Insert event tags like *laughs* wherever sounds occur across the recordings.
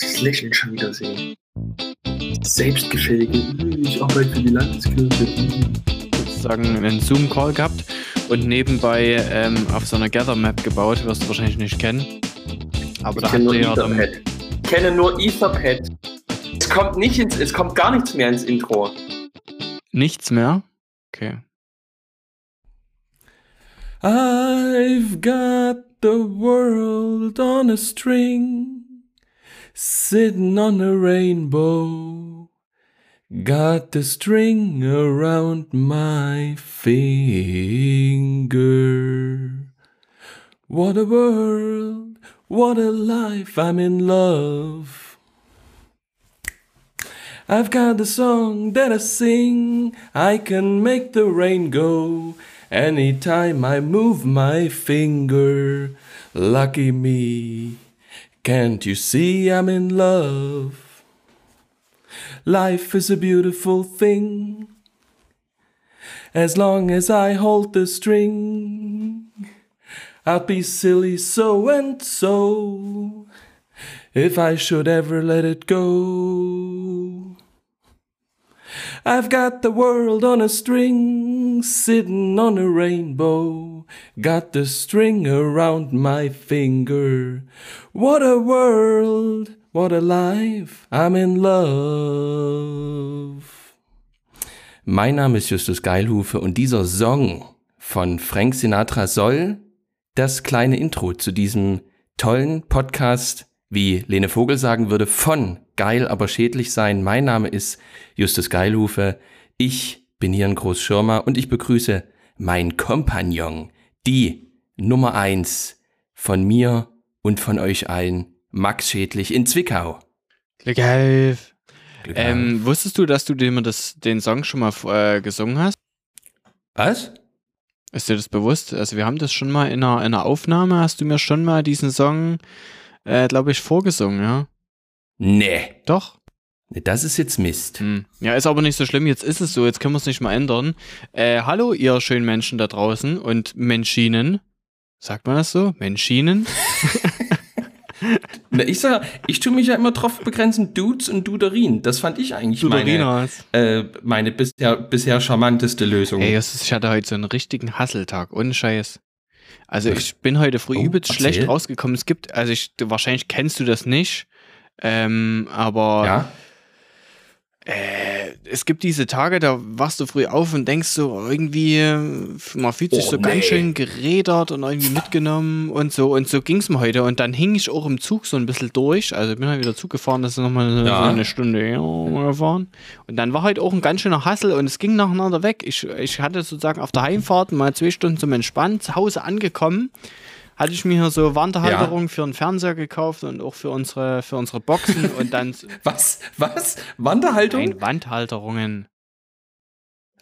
das Lächeln schon wieder sehen. Selbstgefällige, ich arbeite für die Landeskirche. Sozusagen einen Zoom-Call gehabt und nebenbei ähm, auf so einer Gather-Map gebaut, wirst du wahrscheinlich nicht kennen. Aber Ich da kenne nur Etherpad. Ich kenne nur Etherpad. Es kommt, nicht ins, es kommt gar nichts mehr ins Intro. nichts mehr. Okay. I've got the world on a string, sitting on a rainbow. Got the string around my finger. What a world, what a life, I'm in love. I've got a song that I sing, I can make the rain go anytime I move my finger. Lucky me, can't you see I'm in love? Life is a beautiful thing, as long as I hold the string. I'll be silly so and so if I should ever let it go. I've got the world on a string, sitting on a rainbow. Got the string around my finger. What a world, what a life, I'm in love. Mein Name ist Justus Geilhufe und dieser Song von Frank Sinatra soll das kleine Intro zu diesem tollen Podcast, wie Lene Vogel sagen würde, von geil, aber schädlich sein. Mein Name ist Justus Geilhufe. Ich bin hier in Großschirmer und ich begrüße mein Kompagnon, die Nummer eins von mir und von euch allen, Max Schädlich in Zwickau. Glück auf. Glück Ähm, wusstest du, dass du dir das, den Song schon mal äh, gesungen hast? Was? Ist dir das bewusst? Also wir haben das schon mal in einer, in einer Aufnahme, hast du mir schon mal diesen Song, äh, glaube ich, vorgesungen, ja? Nee, Doch? Das ist jetzt Mist. Hm. Ja, ist aber nicht so schlimm, jetzt ist es so, jetzt können wir es nicht mal ändern. Äh, hallo, ihr schönen Menschen da draußen und Menschinen. Sagt man das so? Menschinen? *laughs* Na, ich sag, ich tue mich ja immer drauf begrenzen, Dudes und Duderin. Das fand ich eigentlich meine, äh, meine bisher, bisher charmanteste Lösung. Ey, ich hatte heute so einen richtigen Hasseltag, ohne Scheiß. Also ich bin heute früh Oh, übelst erzähl. schlecht rausgekommen. Es gibt, also ich, wahrscheinlich kennst du das nicht, ähm, aber ja? Äh, es gibt diese Tage, da wachst du früh auf und denkst so, irgendwie, äh, man fühlt sich Oh, so nee. ganz schön gerädert und irgendwie mitgenommen und so. Und so ging es mir heute. Und dann hing ich auch im Zug so ein bisschen durch. Also bin halt wieder Zug gefahren, das ist nochmal so Ja. eine Stunde gefahren. Und dann war halt auch ein ganz schöner Hassel und es ging nacheinander weg. Ich, ich hatte sozusagen auf der Heimfahrt mal zwei Stunden zum Entspannen, zu Hause angekommen. Hatte ich mir hier so Wanderhalterungen für den Fernseher gekauft und auch für unsere, für unsere Boxen und dann *laughs* Was? Was? Wanderhaltung? Nein, Wandhalterungen.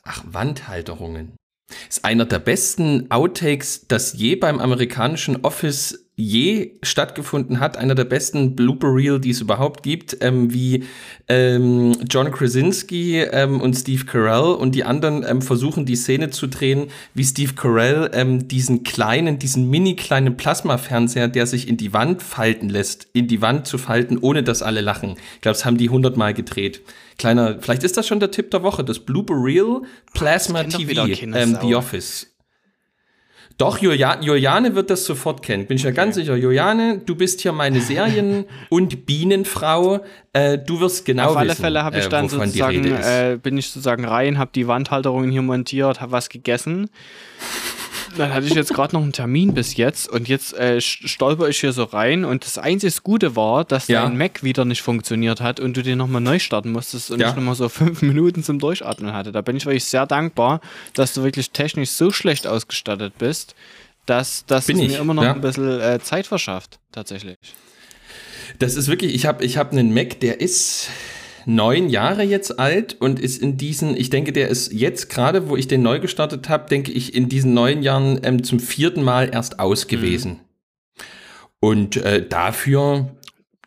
Ach, Wandhalterungen. Ist einer der besten Outtakes, das je beim amerikanischen Office je stattgefunden hat. Einer der besten Blooper Reel, die es überhaupt gibt, ähm, wie ähm, John Krasinski ähm, und Steve Carell und die anderen ähm, versuchen die Szene zu drehen, wie Steve Carell ähm, diesen kleinen, diesen mini kleinen Plasmafernseher, der sich in die Wand falten lässt, in die Wand zu falten, ohne dass alle lachen. Ich glaube, das haben die hundertmal gedreht. Kleiner, vielleicht ist das schon der Tipp der Woche, das Blooper Reel Plasma TV, ähm. The Office. Doch, Julia, Juliane wird das sofort kennen. Bin ich ja ganz sicher. Juliane, du bist hier meine Serien- *laughs* und Bienenfrau. Äh, du wirst genau Auf alle wissen, Fälle habe ich äh, dann die sozusagen, äh, bin ich sozusagen rein, habe die Wandhalterungen hier montiert, habe was gegessen. Dann hatte ich jetzt gerade noch einen Termin bis jetzt und jetzt äh, stolper ich hier so rein und das einzige Gute war, dass Ja. dein Mac wieder nicht funktioniert hat und du den nochmal neu starten musstest und Ja. ich nochmal so fünf Minuten zum Durchatmen hatte. Da bin ich wirklich sehr dankbar, dass du wirklich technisch so schlecht ausgestattet bist, dass, ich, mir immer noch ja. ein bisschen äh, Zeit verschafft, tatsächlich. Das ist wirklich, ich habe ich hab einen Mac, der ist neun Jahre jetzt alt und ist in diesen, ich denke, der ist jetzt gerade, wo ich den neu gestartet habe, denke ich, in diesen neun Jahren ähm, zum vierten Mal erst aus gewesen. Und äh, dafür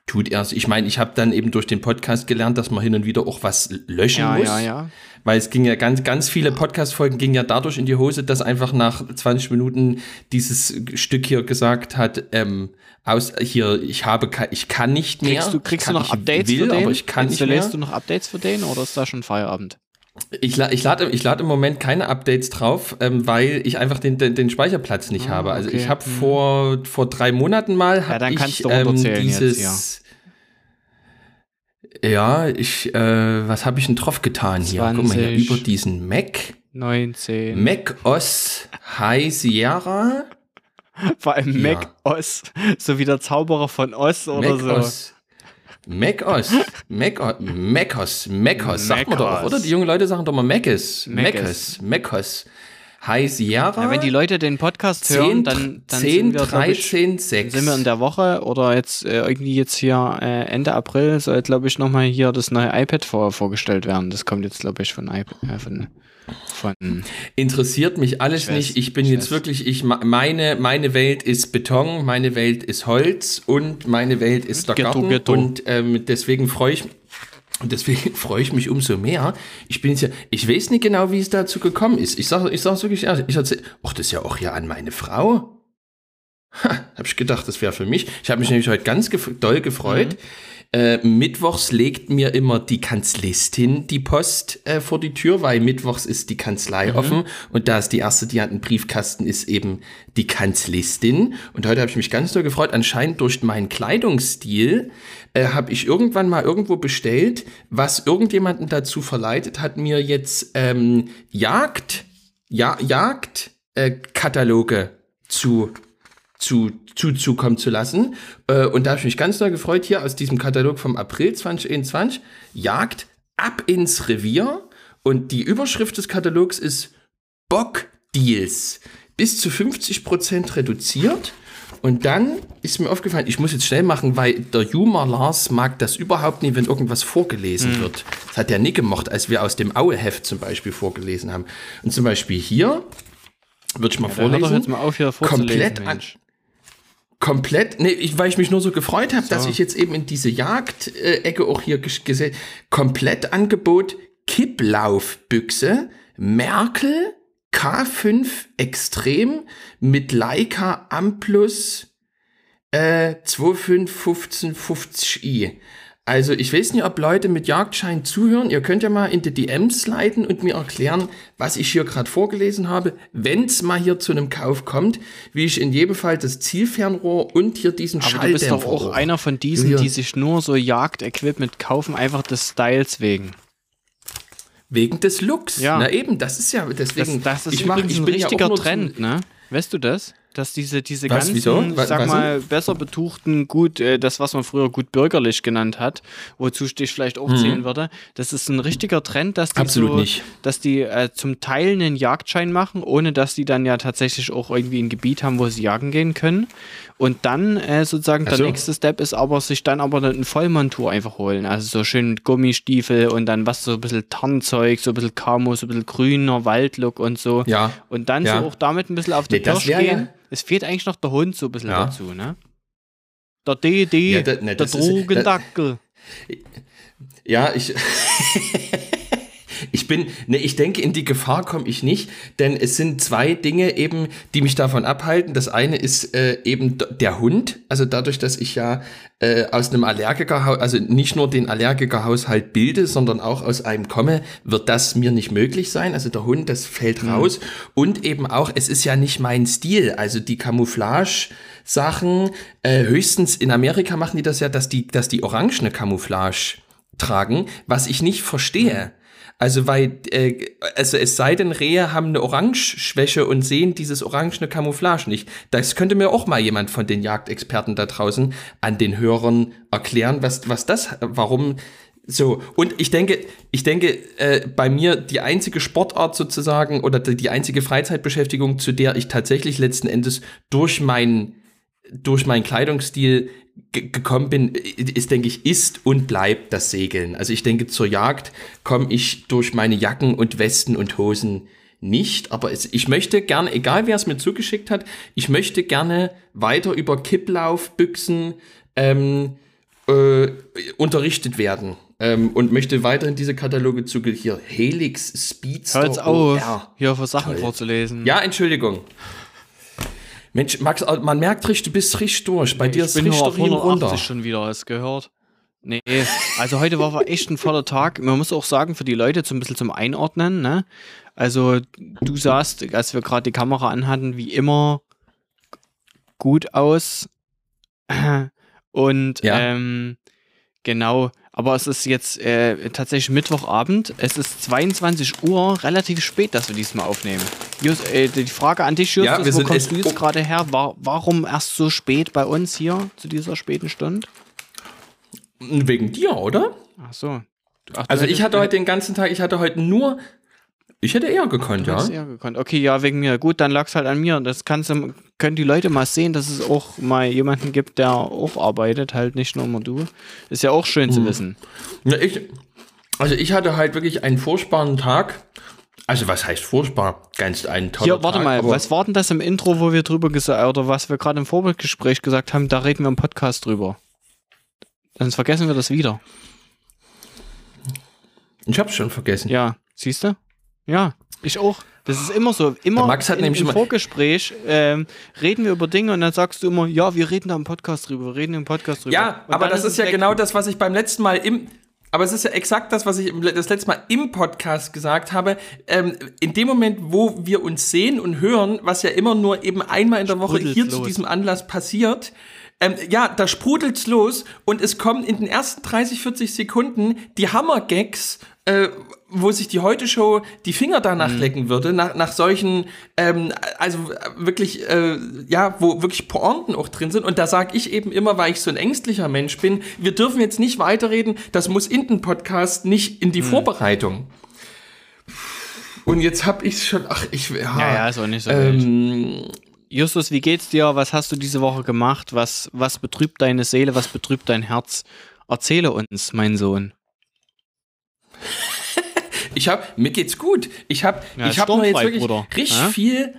tut er. Ich meine, ich habe dann eben durch den Podcast gelernt, dass man hin und wieder auch was löschen Ja, muss. ja, ja. Weil es ging ja ganz, ganz viele Podcast-Folgen gingen ja dadurch in die Hose, dass einfach nach 20 Minuten dieses Stück hier gesagt hat, ähm, aus hier, ich habe, ich kann nicht mehr. Kriegst du, kriegst kann, du noch ich Updates will, für den? aber ich kann nicht mehr. Du noch Updates für den oder ist da schon Feierabend? Ich, la ich lade ich lade im Moment keine Updates drauf, ähm, weil ich einfach den, den, den Speicherplatz nicht Ah, habe. Also okay. ich habe vor, vor drei Monaten mal hab dann ich, kannst du ähm, runterzählen jetzt, dieses ja, ich, äh, was habe ich denn drauf getan hier? Guck mal hier 20. über diesen Mac. 19. Mac OS High Sierra. Vor allem Ja. Mac Oz, so wie der Zauberer von Oz oder Mac so. OS. Mac OS. Mac OS. Mac OS. Mac OS. Sagt man doch, OS. oder? Die jungen Leute sagen doch mal Mac OS. Mac High Sierra. Ja, wenn die Leute den Podcast hören, 10, dann, dann 10 sind, wir, glaub ich, 13, 6. sind wir in der Woche oder jetzt äh, irgendwie jetzt hier äh, Ende April soll, glaube ich, nochmal hier das neue iPad vor, vorgestellt werden. Das kommt jetzt, glaube ich, von, iP äh, von, von Interessiert mich alles Ich weiß, nicht. Ich bin ich jetzt weiß. wirklich, ich meine, meine Welt ist Beton, meine Welt ist Holz und meine Welt ist der Ghetto, Garten. Ghetto. Und ähm, deswegen freue ich und deswegen *laughs* freue ich mich umso mehr. Ich bin jetzt ja, ich weiß nicht genau, wie es dazu gekommen ist. Ich sage ich sag's wirklich ehrlich. Ich erzähl, ach, das ist ja auch ja an meine Frau. Ha, hab ich gedacht, das wäre für mich. Ich habe mich nämlich heute ganz gef doll gefreut. Äh, mittwochs legt mir immer die Kanzlistin die Post äh, vor die Tür, weil mittwochs ist die Kanzlei offen und da ist die erste, die an den Briefkasten ist, eben die Kanzlistin. Und heute habe ich mich ganz doll gefreut. Anscheinend durch meinen Kleidungsstil äh, habe ich irgendwann mal irgendwo bestellt, was irgendjemanden dazu verleitet hat, mir jetzt ähm, Jagd, ja, Jagd äh, Kataloge zu zu, zuzukommen zu lassen. Äh, und da habe ich mich ganz doll gefreut, hier aus diesem Katalog vom April 2021, Jagd ab ins Revier. Und die Überschrift des Katalogs ist Bockdeals. Bis zu 50% reduziert. Und dann ist mir aufgefallen, ich muss jetzt schnell machen, weil der Juma Lars mag das überhaupt nie, wenn irgendwas vorgelesen wird. Das hat er nie gemocht, als wir aus dem Aue-Heft zum Beispiel vorgelesen haben. Und zum Beispiel hier, würde ich mal hör vorlesen jetzt mal auf, hier komplett an, komplett, nee, ich, weil ich mich nur so gefreut habe, dass ich jetzt eben in diese Jagd-Ecke auch hier ges- gesehen, komplett Angebot Kipplaufbüchse, Merkel K5 Extrem mit Leica Amplus äh, 251550i. Also ich weiß nicht, ob Leute mit Jagdschein zuhören. Ihr könnt ja mal in die DMs leiten und mir erklären, was ich hier gerade vorgelesen habe. Wenn es mal hier zu einem Kauf kommt, wie ich in jedem Fall das Zielfernrohr und hier diesen Aber du bist doch auch einer von diesen, Hier. die sich nur so Jagdequipment kaufen, einfach des Styles wegen. Wegen des Looks. Ja. Na eben, das ist ja Das, deswegen. das ist ich mach- ich ein bin ja richtiger zu- Trend, ne? Weißt du das? Dass diese, diese Was, ganzen, wieso? ich sag was mal, besser betuchten, gut, äh, das, was man früher gut bürgerlich genannt hat, wozu ich vielleicht auch zählen würde, das ist ein richtiger Trend, dass die Mhm. Absolut so, nicht. dass die äh, zum Teil einen Jagdschein machen, ohne dass die dann ja tatsächlich auch irgendwie ein Gebiet haben, wo sie jagen gehen können. Und dann äh, sozusagen Ach der so. nächste Step ist aber, sich dann aber eine Vollmontur einfach holen. Also so schön mit Gummistiefel und dann was so ein bisschen Tarnzeug, so ein bisschen Camo, so ein bisschen grüner Waldlook und so. Ja. Und dann Ja. so auch damit ein bisschen auf den Nee, Pirsch wär ja- gehen. Es fehlt eigentlich noch der Hund so ein bisschen Ja. dazu, ne? Der DD, Ja, da- ne, der das ist- Drogendackel. Ja, ich. *laughs* Ich bin, ne, ich denke, in die Gefahr komme ich nicht, denn es sind zwei Dinge eben, die mich davon abhalten. Das eine ist äh, eben der Hund, also dadurch, dass ich ja äh, aus einem Allergikerhaus, also nicht nur den Allergikerhaushalt bilde, sondern auch aus einem komme, wird das mir nicht möglich sein. Also der Hund, das fällt raus. Und eben auch, es ist ja nicht mein Stil, also die Camouflage. Sachen, äh, höchstens in Amerika machen die das ja, dass die, dass die orangene Camouflage tragen, was ich nicht verstehe. Also weil, äh, also es sei denn, Rehe haben eine Orange-Schwäche und sehen dieses orangene Camouflage nicht. Das könnte mir auch mal jemand von den Jagdexperten da draußen an den Hörern erklären, was, was das, warum so. Und ich denke, ich denke, äh, bei mir die einzige Sportart sozusagen oder die, einzige Freizeitbeschäftigung, zu der ich tatsächlich letzten Endes durch meinen durch meinen Kleidungsstil gekommen bin, ist, denke ich, ist und bleibt das Segeln. Also ich denke, zur Jagd komme ich durch meine Jacken und Westen und Hosen nicht, aber es, ich möchte gerne, egal wer es mir zugeschickt hat, ich möchte gerne weiter über Kipplaufbüchsen ähm, äh, unterrichtet werden ähm, und möchte weiterhin diese Kataloge zu hier Helix Speedster Hör jetzt auf, OR. hier für Sachen Toll. vorzulesen. Ja, Entschuldigung. Mensch, Max, man merkt richtig, du bist richtig durch. Bei dir ich ist bin nur richtig auf hin 180 runter. schon wieder, hast gehört? Nee, also heute war echt ein voller Tag. Man muss auch sagen, für die Leute so ein bisschen zum Einordnen, ne? Also, du sahst, als wir gerade die Kamera anhatten, wie immer gut aus. *clears throat* Und Ja. ähm, genau, aber es ist jetzt äh, tatsächlich Mittwochabend. Es ist 22 Uhr, relativ spät, dass wir diesmal aufnehmen. Just, äh, die Frage an dich, Justus, Ja, wir wo sind kommst du jetzt gerade her? War, warum erst so spät bei uns hier zu dieser späten Stunde? Wegen dir, oder? Ach so. Ach, Also ich hatte heute den ganzen Tag, ich hatte heute nur, ich hätte eher gekonnt, Du ja. eher gekonnt. Okay, ja, wegen mir. Gut, dann lag es halt an mir. Das kannst du, können die Leute mal sehen, dass es auch mal jemanden gibt, der auch arbeitet, halt nicht nur immer du. Ist ja auch schön Mhm. zu wissen. Ja, ich, also ich hatte halt wirklich einen furchtbaren Tag. Also was heißt furchtbar? Ganz ein toller Hier, warte Tag. mal, was war denn das im Intro, wo wir drüber gesagt oder was wir gerade im Vorgespräch gesagt haben, da reden wir im Podcast drüber. Sonst vergessen wir das wieder. Ich hab's schon vergessen. Ja, siehst du? Ja, ich auch. Das ist immer so. Immer Der Max hat in, nämlich im Vorgespräch ähm, reden wir über Dinge und dann sagst du immer, ja, wir reden da im Podcast drüber, wir reden im Podcast drüber. Ja, Und aber das ist es ja weg. genau das, was ich beim letzten Mal im. Aber es ist ja exakt das, was ich das letzte Mal im Podcast gesagt habe. Ähm, in dem Moment, wo wir uns sehen und hören, was ja immer nur eben einmal in der Woche hier zu los. diesem Anlass passiert, ähm, ja, da sprudelt's los und es kommen in den ersten 30, 40 Sekunden die Hammergags, äh, wo sich die Heute-Show die Finger danach Mhm. lecken würde, nach, nach solchen, ähm, also wirklich, äh, ja, wo wirklich Pointen auch drin sind. Und da sage ich eben immer, weil ich so ein ängstlicher Mensch bin, wir dürfen jetzt nicht weiterreden, das muss in den Podcast, nicht in die Mhm. Vorbereitung. Und jetzt hab ich schon, ach, ich, ja, Ja, ja, ist auch nicht so wild. ähm, Justus, wie geht's dir? Was hast du diese Woche gemacht? Was, was betrübt deine Seele? Was betrübt dein Herz? Erzähle uns, mein Sohn. Ich hab, mir geht's gut. Ich hab, Ja, ich hab nur jetzt wirklich Bruder. richtig Ja? viel.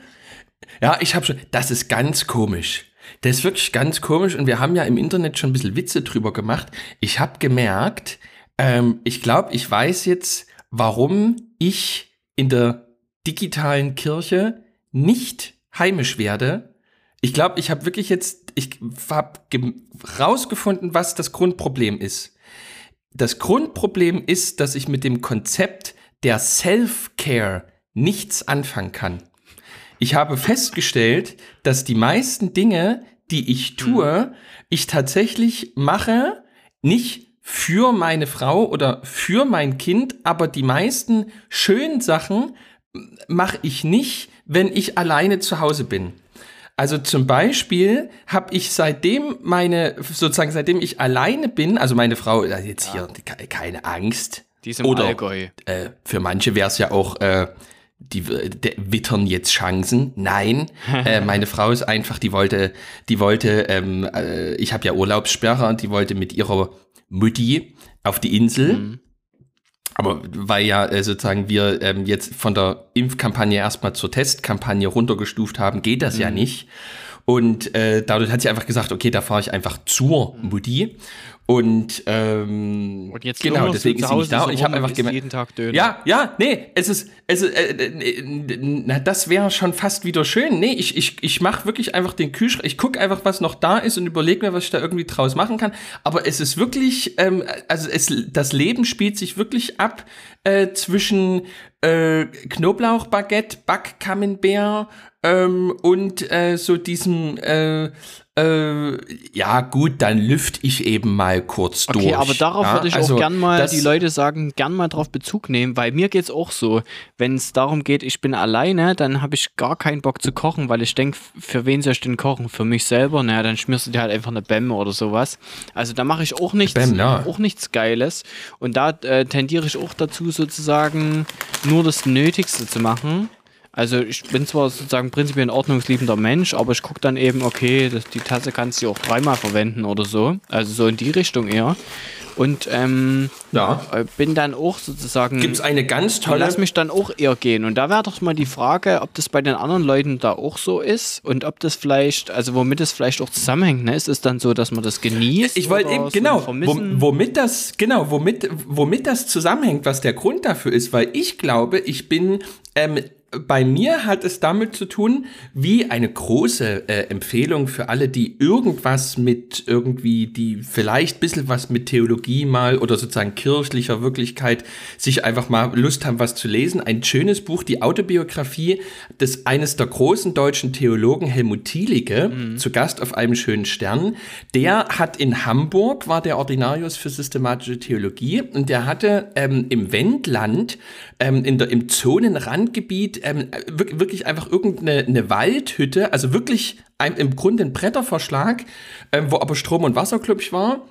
Ja, ich hab schon, das ist ganz komisch. Das ist wirklich ganz komisch und wir haben ja im Internet schon ein bisschen Witze drüber gemacht. Ich hab gemerkt, ähm, ich glaube, ich weiß jetzt, warum ich in der digitalen Kirche nicht heimisch werde. Ich glaube, ich habe wirklich jetzt, ich habe rausgefunden, was das Grundproblem ist. Das Grundproblem ist, dass ich mit dem Konzept der Self-Care nichts anfangen kann. Ich habe festgestellt, dass die meisten Dinge, die ich tue, ich tatsächlich mache, nicht für meine Frau oder für mein Kind, aber die meisten schönen Sachen mache ich nicht, wenn ich alleine zu Hause bin. Also zum Beispiel habe ich seitdem meine, sozusagen seitdem ich alleine bin, also meine Frau, jetzt hier ke- keine Angst. Die ist im Oder Allgäu. äh, für manche wäre es ja auch, äh, die wittern jetzt Chancen. Nein, *laughs* äh, meine Frau ist einfach, die wollte, die wollte, ähm, äh, ich habe ja Urlaubssperre und die wollte mit ihrer Mutti auf die Insel. Mhm. Aber weil ja äh, sozusagen wir ähm, jetzt von der Impfkampagne erstmal zur Testkampagne runtergestuft haben, geht das Mhm. ja nicht. Und äh, dadurch hat sie einfach gesagt, okay, da fahre ich einfach zur Mhm. Mutti. Und, ähm, Und jetzt genau, deswegen ist sie nicht da. so Und ich habe einfach gemerkt, jeden Tag Döner. ja, ja, nee, es ist, es ist, äh, äh, na, das wäre schon fast wieder schön. Nee, ich, ich, ich mache wirklich einfach den Kühlschrank, ich gucke einfach, was noch da ist und überlege mir, was ich da irgendwie draus machen kann. Aber es ist wirklich, ähm, also es, das Leben spielt sich wirklich ab äh, zwischen äh, Knoblauchbaguette, Backcamembert ähm, und äh, so diesem äh, äh, ja gut, dann lüft ich eben mal kurz durch. Okay, aber darauf ja? würde ich Also auch gern mal, die Leute sagen, gern mal drauf Bezug nehmen, weil mir geht's auch so. Wenn es darum geht, ich bin alleine, dann habe ich gar keinen Bock zu kochen, weil ich denke, für wen soll ich denn kochen? Für mich selber? Naja, dann schmierst du dir halt einfach eine Bämme oder sowas. Also da mache ich auch nichts, Bäm, ja. auch nichts Geiles. Und da äh, tendiere ich auch dazu, sozusagen nur das Nötigste zu machen. Also ich bin zwar sozusagen prinzipiell ein ordnungsliebender Mensch, aber ich gucke dann eben, okay, das, die Tasse kannst du auch dreimal verwenden oder so. Also so in die Richtung eher. Und ähm, Ja. äh, bin dann auch sozusagen. Gibt es eine ganz tolle. Lass mich dann auch eher gehen. Und da wäre doch mal die Frage, ob das bei den anderen Leuten da auch so ist und ob das vielleicht, also womit es vielleicht auch zusammenhängt. Ne? Ist es dann so, dass man das genießt? Ich wollte eben, genau, vermissen? womit das, genau, womit, womit das zusammenhängt, was der Grund dafür ist, weil ich glaube, ich bin, ähm, bei mir hat es damit zu tun, wie eine große äh, Empfehlung für alle, die irgendwas mit irgendwie, die vielleicht ein bisschen was mit Theologie mal oder sozusagen kirchlicher Wirklichkeit sich einfach mal Lust haben, was zu lesen. Ein schönes Buch, die Autobiografie des eines der großen deutschen Theologen Helmut Thielicke, zu Gast auf einem schönen Stern. Der hat in Hamburg, war der Ordinarius für systematische Theologie und der hatte ähm, im Wendland, ähm, in der, im Zonenrandgebiet, ähm, wirk- wirklich einfach irgendeine eine Waldhütte, also wirklich ein, im Grunde ein Bretterverschlag, ähm, wo aber Strom und Wasser, glaub ich, war.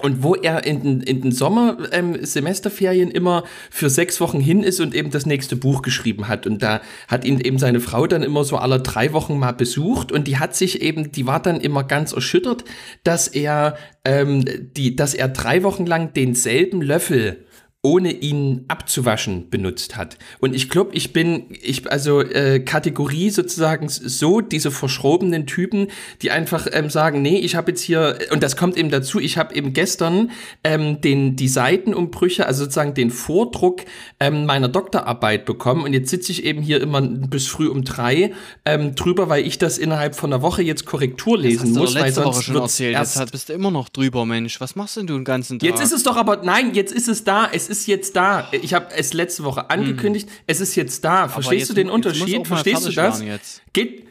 Und wo er in den, in den Sommersemesterferien ähm, immer für sechs Wochen hin ist und eben das nächste Buch geschrieben hat. Und da hat ihn eben seine Frau dann immer so alle drei Wochen mal besucht und die hat sich eben, die war dann immer ganz erschüttert, dass er, ähm, die, dass er drei Wochen lang denselben Löffel ohne ihn abzuwaschen benutzt hat. Und ich glaube, ich bin, ich, also äh, Kategorie sozusagen so, diese verschrobenen Typen, die einfach ähm, sagen, nee, ich habe jetzt hier, und das kommt eben dazu, ich habe eben gestern ähm, den, die Seitenumbrüche, also sozusagen den Vordruck ähm, meiner Doktorarbeit bekommen und jetzt sitze ich eben hier immer bis früh um drei ähm, drüber, weil ich das innerhalb von einer Woche jetzt Korrektur lesen du muss, doch weil letzte sonst Woche schon erzählt. erst Jetzt bist du immer noch drüber, Mensch. Was machst denn du den ganzen Tag? Jetzt ist es doch aber, nein, jetzt ist es da, es ist jetzt da. Ich habe es letzte Woche angekündigt, es ist jetzt da. Verstehst jetzt du den Unterschied? Verstehst du das? jetzt. Geht.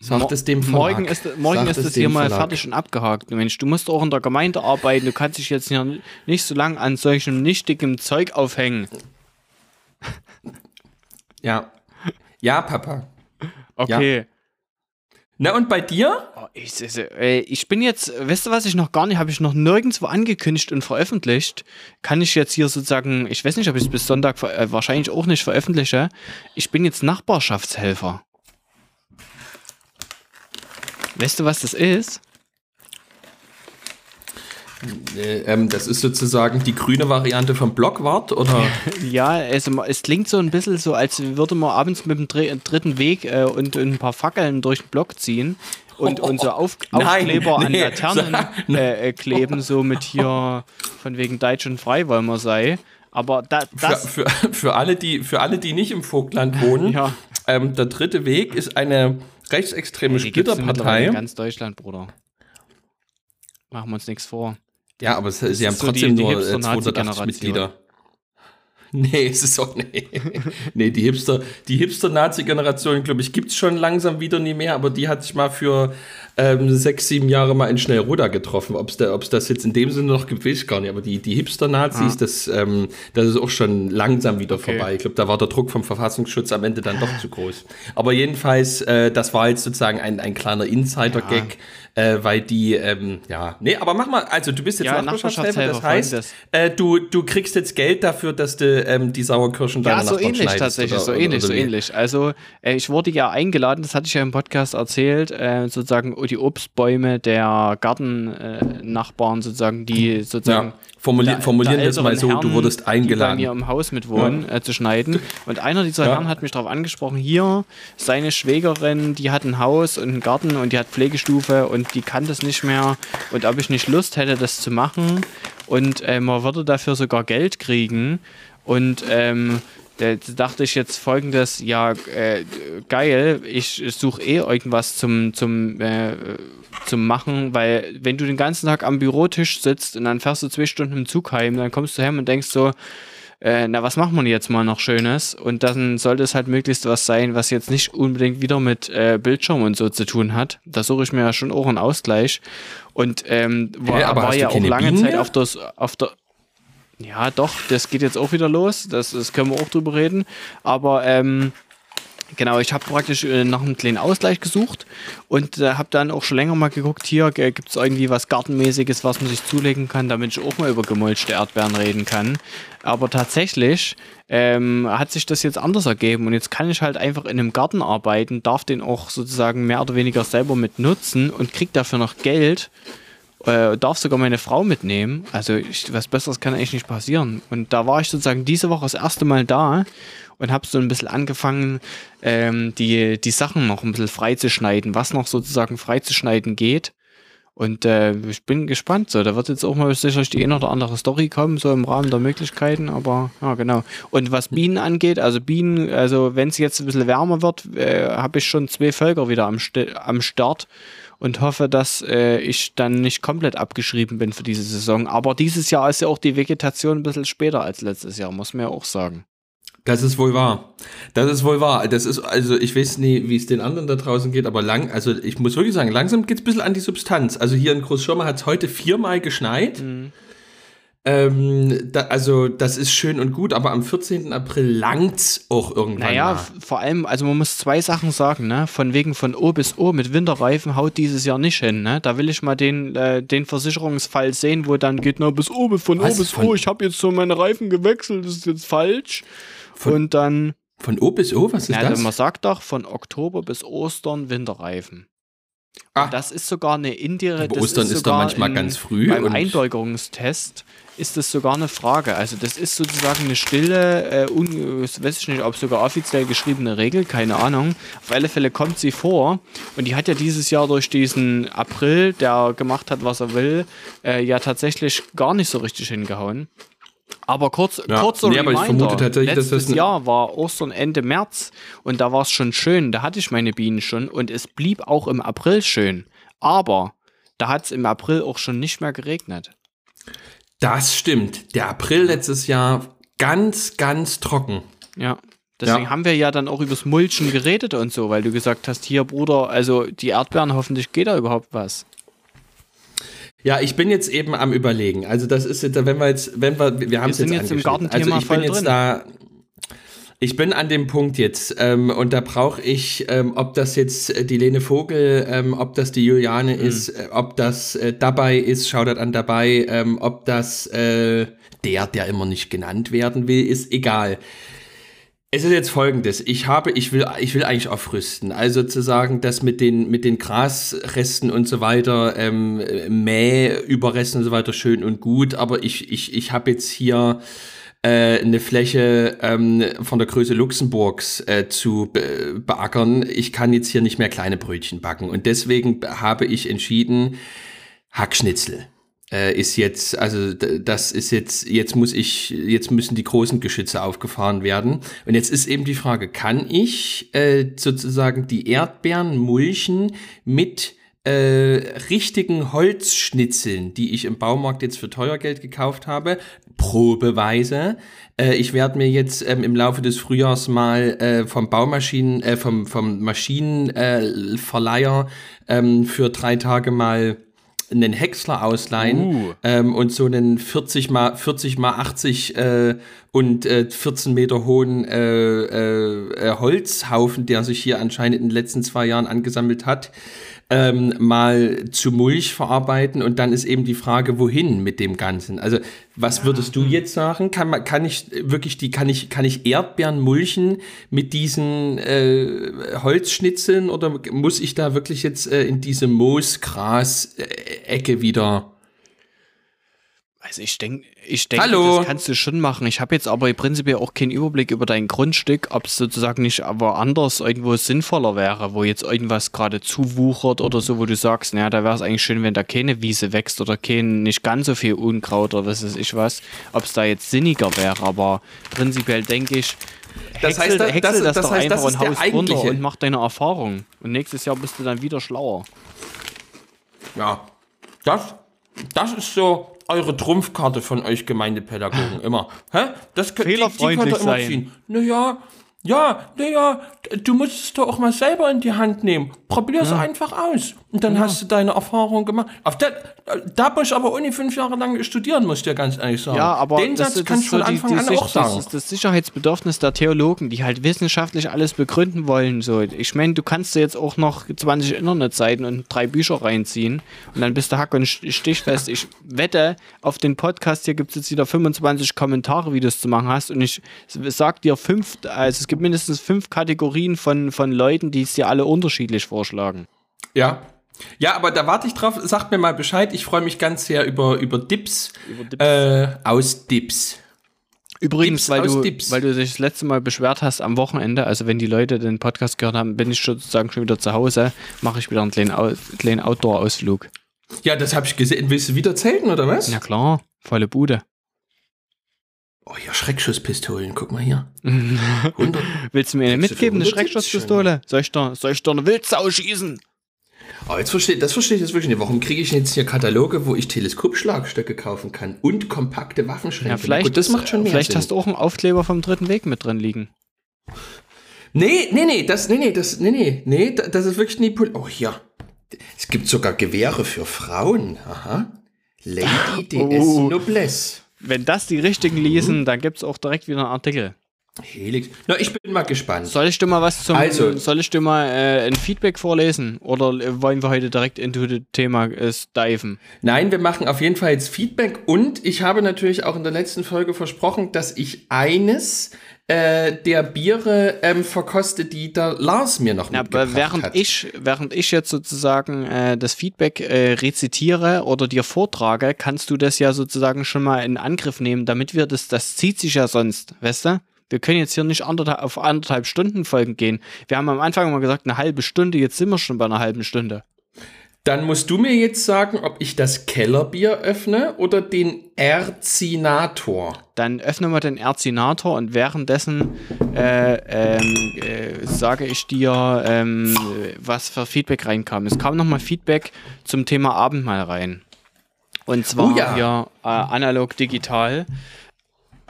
Sag das dem Verlag. Morgen ist, morgen ist das das hier mal Verlag. fertig und abgehakt. Mensch, du musst auch in der Gemeinde arbeiten. Du kannst dich jetzt hier nicht so lange an solchem nichtigem Zeug aufhängen. Ja. Ja, Papa. Okay. Na und bei dir? Oh, ich, ich, bin jetzt, weißt du, was ich noch gar nicht, habe ich noch nirgendwo angekündigt und veröffentlicht. Kann ich jetzt hier sozusagen, ich weiß nicht, ob ich es bis Sonntag äh, wahrscheinlich auch nicht veröffentliche. Ich bin jetzt Nachbarschaftshelfer. Weißt du, was das ist? Äh, ähm, das ist sozusagen die grüne Variante vom Blockwart, oder? *laughs* Ja, also, es klingt so ein bisschen so, als würde man abends mit dem Dr dritten Weg äh, und, und ein paar Fackeln durch den Block ziehen und, und so Auf Nein, Aufkleber an nee, Laternen *laughs* äh, äh, kleben, so mit hier von wegen Deutsch und frei wollen wir sei. Aber da, Für, das, für, für, alle, die, für alle, die nicht im Vogtland wohnen, *laughs* Ja. ähm, der dritte Weg ist eine rechtsextreme mittlerweile Splitterpartei. in ganz Deutschland, Bruder. Machen wir uns nichts vor. Ja, aber es, sie haben so die- trotzdem die nur äh, Hipster-Nazi-Generation. 280 Mitglieder. *laughs* Nee, es ist auch, nee. *laughs* nee, die Hipster, die Hipster-Nazi-Generation, glaube ich, gibt es schon langsam wieder nie mehr, aber die hat sich mal für ähm, sechs, sieben Jahre mal in Schnellruder getroffen. Ob es da, ob's das jetzt in dem Sinne noch gibt, weiß ich gar nicht. Aber die, die Hipster-Nazis, das, ähm, das ist auch schon langsam wieder vorbei. Ich glaube, da war der Druck vom Verfassungsschutz am Ende dann doch zu groß. Aber jedenfalls, äh, das war jetzt sozusagen ein, ein kleiner Insider-Gag, äh, weil die, ähm, ja, nee, aber mach mal, also du bist jetzt Ja, Nachbarschaftshelfer, das heißt, folgendes. äh, du, du kriegst jetzt Geld dafür, dass du ähm, die Sauerkirschen deiner Ja, so ähnlich tatsächlich, oder- so ähnlich, so ähnlich. Also äh, ich wurde ja eingeladen, das hatte ich ja im Podcast erzählt, äh, sozusagen die Obstbäume der Gartennachbarn Nachbarn sozusagen, die sozusagen Ja, formulier, formulieren wir es mal so, älteren du Herren, wurdest Die bei eingeladen. mir im Haus mitwohnen, äh, zu schneiden. Und einer dieser Ja. Herren hat mich darauf angesprochen, hier, seine Schwägerin, die hat ein Haus und einen Garten und die hat Pflegestufe und die kann das nicht mehr. Und ob ich nicht Lust hätte, das zu machen. Und äh, man würde dafür sogar Geld kriegen. Und ähm, da dachte ich jetzt folgendes, ja, äh, geil, ich suche eh irgendwas zum, zum, äh, zum Machen, weil wenn du den ganzen Tag am Bürotisch sitzt und dann fährst du zwei Stunden im Zug heim, dann kommst du heim und denkst so, äh, na, was machen wir jetzt mal noch Schönes? Und dann sollte es halt möglichst was sein, was jetzt nicht unbedingt wieder mit äh, Bildschirm und so zu tun hat. Da suche ich mir ja schon auch einen Ausgleich. Und ähm, war, aber war hast du ja auch lange Bienen Zeit mehr? auf, das, auf der ja, doch, das geht jetzt auch wieder los. Das, das können wir auch drüber reden. Aber ähm, Genau, ich habe praktisch äh, nach einem kleinen Ausgleich gesucht und äh, habe dann auch schon länger mal geguckt, hier äh, gibt es irgendwie was Gartenmäßiges, was man sich zulegen kann, damit ich auch mal über gemulchte Erdbeeren reden kann. Aber tatsächlich ähm, hat sich das jetzt anders ergeben und jetzt kann ich halt einfach in einem Garten arbeiten, darf den auch sozusagen mehr oder weniger selber mit nutzen und krieg dafür noch Geld. Äh, darf sogar meine Frau mitnehmen. Also ich, was Besseres kann eigentlich nicht passieren. Und da war ich sozusagen diese Woche das erste Mal da und habe so ein bisschen angefangen, ähm, die, die Sachen noch ein bisschen freizuschneiden, was noch sozusagen freizuschneiden geht. Und äh, ich bin gespannt. So, da wird jetzt auch mal sicherlich die eine oder andere Story kommen, so im Rahmen der Möglichkeiten. Aber ja, genau. Und was Bienen angeht, also Bienen, also wenn es jetzt ein bisschen wärmer wird, äh, habe ich schon zwei Völker wieder am, St am Start und hoffe, dass äh, ich dann nicht komplett abgeschrieben bin für diese Saison. Aber dieses Jahr ist ja auch die Vegetation ein bisschen später als letztes Jahr, muss man ja auch sagen. Das ist wohl wahr. Das ist wohl wahr. Das ist, also ich weiß nie, wie es den anderen da draußen geht, aber lang, also ich muss wirklich sagen, langsam geht es ein bisschen an die Substanz. Also hier in Großschirmer hat es heute viermal geschneit. Mhm. Ähm, da, also das ist schön und gut, aber am 14. April langt's auch irgendwann. Naja, mal. vor allem, also man muss zwei Sachen sagen, ne? Von wegen von O bis O mit Winterreifen haut dieses Jahr nicht hin, ne? Da will ich mal den, äh, den Versicherungsfall sehen, wo dann geht, na, bis O, von Was? O bis von O, ich habe jetzt so meine Reifen gewechselt, das ist jetzt falsch. Von, und dann. Von O bis O, was ist also das? Man sagt doch von Oktober bis Ostern Winterreifen. Ah. Das ist sogar eine indirekte. Ostern ist, ist doch manchmal in, ganz früh. Beim Einbürgerungstest ist das sogar eine Frage. Also das ist sozusagen eine stille, äh, un, weiß ich nicht, ob sogar offiziell geschriebene Regel, keine Ahnung. Auf alle Fälle kommt sie vor und die hat ja dieses Jahr durch diesen April, der gemacht hat, was er will, äh, ja tatsächlich gar nicht so richtig hingehauen. Aber kurz, ja. kurzer nee, Reminder, letztes Jahr war Ostern Ende März und da war es schon schön, da hatte ich meine Bienen schon und es blieb auch im April schön. Aber da hat es im April auch schon nicht mehr geregnet. Das stimmt. Der April letztes Jahr ganz, ganz trocken. Ja. Deswegen ja. haben wir ja dann auch übers Mulchen geredet und so, weil du gesagt hast, hier Bruder, also die Erdbeeren, hoffentlich geht da überhaupt was. Ja, ich bin jetzt eben am überlegen. Also das ist jetzt, wenn wir jetzt, wenn wir, wir haben es jetzt, jetzt im Gartenthema Also ich bin jetzt drin. da, ich bin an dem Punkt jetzt ähm, und da brauche ich, ähm, ob das jetzt äh, die Lene Vogel, ähm, ob das die Juliane mhm. ist, äh, ob das äh, dabei ist, schaut an dabei, ähm, ob das äh, der, der immer nicht genannt werden will, ist egal. Es ist jetzt folgendes. Ich habe, ich will, ich will eigentlich aufrüsten. Also zu sagen, dass mit den, mit den Grasresten und so weiter, ähm, Mähüberresten und so weiter schön und gut. Aber ich, ich, ich habe jetzt hier äh, eine Fläche ähm, von der Größe Luxemburgs äh, zu be beackern. Ich kann jetzt hier nicht mehr kleine Brötchen backen. Und deswegen habe ich entschieden, Hackschnitzel äh, ist jetzt, also das ist jetzt, jetzt muss ich, jetzt müssen die großen Geschütze aufgefahren werden. Und jetzt ist eben die Frage, kann ich äh, sozusagen die Erdbeeren mulchen mit äh, richtigen Holzschnitzeln, die ich im Baumarkt jetzt für teuer Geld gekauft habe, probeweise. Äh, ich werde mir jetzt ähm, im Laufe des Frühjahrs mal äh, vom Baumaschinen, äh, vom, vom Maschinenverleiher ähm, für drei Tage mal einen Häcksler ausleihen uh. ähm, und so einen 40 mal 40 mal 80 äh, und äh, 14 Meter hohen äh, äh, Holzhaufen, der sich hier anscheinend in den letzten zwei Jahren angesammelt hat, ähm, mal zu Mulch verarbeiten und dann ist eben die Frage, wohin mit dem Ganzen. Also was würdest du jetzt sagen? Kann man, kann ich wirklich die, kann ich, kann ich Erdbeeren mulchen mit diesen äh, Holzschnitzeln oder muss ich da wirklich jetzt äh, in diese Moos-Gras-Ecke wieder also ich denke, ich denke, das kannst du schon machen. Ich habe jetzt aber prinzipiell auch keinen Überblick über dein Grundstück, ob es sozusagen nicht aber anders irgendwo sinnvoller wäre, wo jetzt irgendwas gerade zuwuchert oder so, wo du sagst, naja, da wäre es eigentlich schön, wenn da keine Wiese wächst oder kein nicht ganz so viel Unkraut oder was weiß ich was, ob es da jetzt sinniger wäre. Aber prinzipiell denke ich, das heißt, da, das, das, das, doch heißt, einfach das ein Haus runter und mach deine Erfahrung. Und nächstes Jahr bist du dann wieder schlauer. Ja, das, das ist so eure Trumpfkarte von euch Gemeindepädagogen immer. Hä? Das könnt, die, die könnt ihr immer sein. ziehen. Naja, ja, naja, du musst es doch auch mal selber in die Hand nehmen. Probier es ja. einfach aus. Und dann hast du deine Erfahrung gemacht. Auf der, da muss ich aber ohne fünf Jahre lang studieren, muss ich dir ganz ehrlich sagen. Ja, aber den das, Satz kannst du so von die, Anfang die an Sich- auch sagen. Das ist das Sicherheitsbedürfnis der Theologen, die halt wissenschaftlich alles begründen wollen. So, ich meine, du kannst dir jetzt auch noch 20 Internetseiten und drei Bücher reinziehen und dann bist du hack und stichfest. Ich wette, auf den Podcast hier gibt es jetzt wieder 25 Kommentare, wie du es zu machen hast. Und ich sag dir fünf, also es gibt mindestens fünf Kategorien von, von Leuten, die es dir alle unterschiedlich vorschlagen. Ja. Ja, aber da warte ich drauf. Sagt mir mal Bescheid. Ich freue mich ganz sehr über, über Dips. Über Dips. Äh, aus Dips. Übrigens, Dips weil aus du, Dips. weil du dich das letzte Mal beschwert hast am Wochenende, also wenn die Leute den Podcast gehört haben, bin ich sozusagen schon wieder zu Hause, mache ich wieder einen kleinen, kleinen Outdoor-Ausflug. Ja, das habe ich gesehen. Willst du wieder zelten oder was? Ja klar, volle Bude. Oh, hier Schreckschusspistolen. Guck mal hier. *laughs* 100. Willst du mir eine mitgeben, eine 170 Schreckschusspistole? Soll ich da, soll ich da eine Wildsau schießen? Aber jetzt verstehe, das verstehe ich jetzt wirklich nicht. Warum kriege ich jetzt hier Kataloge, wo ich Teleskopschlagstöcke kaufen kann und kompakte Waffenschränke? Ja, vielleicht, Gut, das macht schon mehr vielleicht Sinn. hast du auch einen Aufkleber vom dritten Weg mit drin liegen. Nee, nee, nee, das, nee, nee, das, nee, nee, nee, da- das ist wirklich nie Pol Oh, hier. Es gibt sogar Gewehre für Frauen. Aha. Lady DS *laughs* Oh. Noblesse. Wenn das die richtigen lesen, dann gibt es auch direkt wieder einen Artikel. Helix. Na, ich bin mal gespannt. Soll ich dir mal was zum, Also- soll ich dir mal äh, ein Feedback vorlesen? Oder äh, wollen wir heute direkt into das Thema äh, diven? Nein, wir machen auf jeden Fall jetzt Feedback und ich habe natürlich auch in der letzten Folge versprochen, dass ich eines äh, der Biere ähm, verkoste, die der Lars mir noch Ja, mitgebracht während hat. ich, während ich jetzt sozusagen äh, das Feedback äh, rezitiere oder dir vortrage, kannst du das ja sozusagen schon mal in Angriff nehmen, damit wir das, das zieht sich ja sonst, weißt du? Wir können jetzt hier nicht anderthalb, auf anderthalb Stunden Folgen gehen. Wir haben am Anfang mal gesagt, eine halbe Stunde, jetzt sind wir schon bei einer halben Stunde. Dann musst du mir jetzt sagen, ob ich das Kellerbier öffne oder den Erzinator. Dann öffnen wir den Erzinator und währenddessen äh, ähm, äh, sage ich dir, ähm, was für Feedback reinkam. Es kam nochmal Feedback zum Thema Abendmahl rein. Und zwar Oh ja. hier äh, analog digital.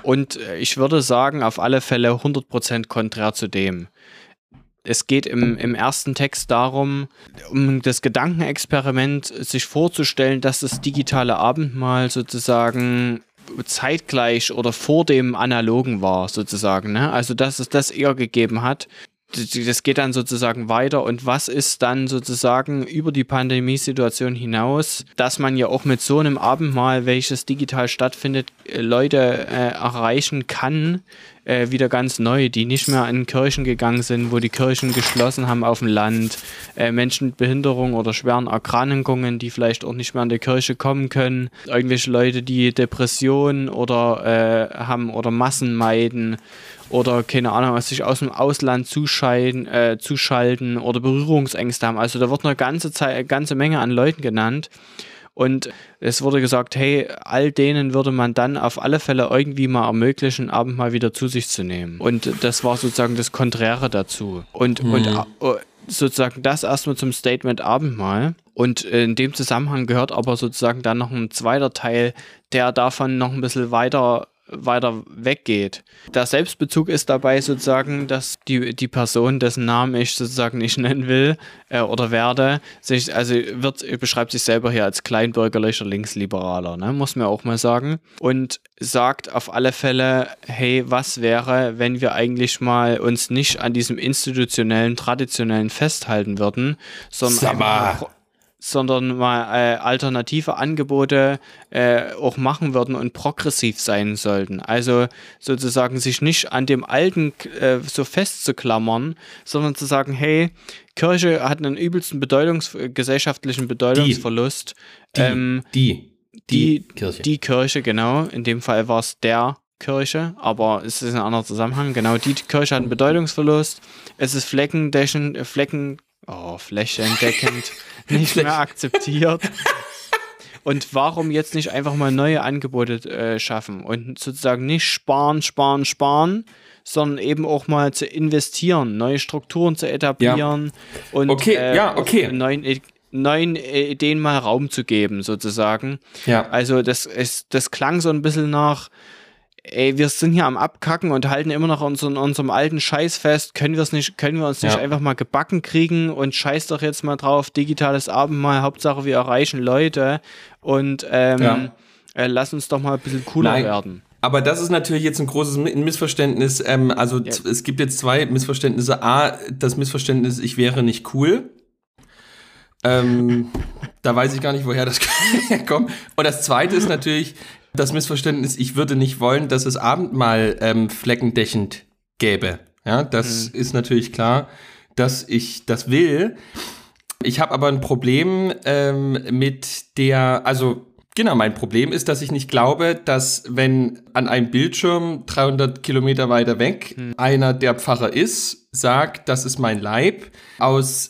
Und äh, ich würde sagen, auf alle Fälle 100% konträr zu dem. Es geht im, im ersten Text darum, um das Gedankenexperiment, sich vorzustellen, dass das digitale Abendmahl sozusagen zeitgleich oder vor dem analogen war, sozusagen. Ne? Also, dass es das eher gegeben hat. Das geht dann sozusagen weiter. Und was ist dann sozusagen über die Pandemiesituation hinaus, dass man ja auch mit so einem Abendmahl, welches digital stattfindet, äh, Leute äh, erreichen kann, äh, wieder ganz neu, die nicht mehr in Kirchen gegangen sind, wo die Kirchen geschlossen haben auf dem Land, äh, Menschen mit Behinderung oder schweren Erkrankungen, die vielleicht auch nicht mehr in die Kirche kommen können, irgendwelche Leute, die Depressionen oder äh, haben oder Massen meiden oder keine Ahnung, was sich aus dem Ausland zuscheiden, äh, zuschalten oder Berührungsängste haben. Also da wird eine ganze Zeit, eine ganze Menge an Leuten genannt. Und es wurde gesagt, hey, all denen würde man dann auf alle Fälle irgendwie mal ermöglichen, Abend mal wieder zu sich zu nehmen. Und das war sozusagen das Konträre dazu. Und, und äh, sozusagen das erstmal zum Statement Abendmahl. Und in dem Zusammenhang gehört aber sozusagen dann noch ein zweiter Teil, der davon noch ein bisschen weiter weiter weggeht. Der Selbstbezug ist dabei sozusagen, dass die, die Person, dessen Namen ich sozusagen nicht *laughs* nennen will äh, oder werde, sich, also wird, beschreibt sich selber hier als kleinbürgerlicher Linksliberaler, ne? muss man auch mal sagen. Und sagt auf alle Fälle, hey, was wäre, wenn wir eigentlich mal uns nicht an diesem institutionellen, traditionellen festhalten würden, sondern Sondern mal äh, alternative Angebote äh, auch machen würden und progressiv sein sollten. Also sozusagen sich nicht an dem Alten äh, so festzuklammern, sondern zu sagen, hey, Kirche hat einen übelsten Bedeutungs gesellschaftlichen Bedeutungsverlust. Die, ähm, die, die, die Kirche. Die Kirche, genau. In dem Fall war es der Kirche, aber es ist ein anderer Zusammenhang. Genau, die Kirche hat einen Bedeutungsverlust. Es ist fleckendeckend, Flecken, oh, flächendeckend *laughs* nicht mehr akzeptiert. Und warum jetzt nicht einfach mal neue Angebote äh, schaffen und sozusagen nicht sparen, sparen, sparen, sondern eben auch mal zu investieren, neue Strukturen zu etablieren und Okay, äh, ja, okay. neuen, neuen Ideen mal Raum zu geben, sozusagen. Ja. Also das, ist, das klang so ein bisschen nach, ey, wir sind hier am Abkacken und halten immer noch unseren, unserem alten Scheiß fest. Können wir es nicht, können wir uns nicht Ja. einfach mal gebacken kriegen und scheiß doch jetzt mal drauf, digitales Abendmahl, Hauptsache wir erreichen Leute und ähm, Ja. äh, lass uns doch mal ein bisschen cooler Nein. werden. Aber das ist natürlich jetzt ein großes Mi- Missverständnis. Ähm, also Ja. es gibt jetzt zwei Missverständnisse. A, das Missverständnis, ich wäre nicht cool. Ähm, da weiß ich gar nicht, woher das *laughs* kommt. Und das zweite ist natürlich das Missverständnis, ich würde nicht wollen, dass es Abendmahl ähm, fleckendeckend gäbe. Ja, das ist natürlich klar, dass ich das will. Ich habe aber ein Problem ähm, mit der, also genau, mein Problem ist, dass ich nicht glaube, dass wenn an einem Bildschirm 300 Kilometer weiter weg einer, der Pfarrer ist, sagt, das ist mein Leib, aus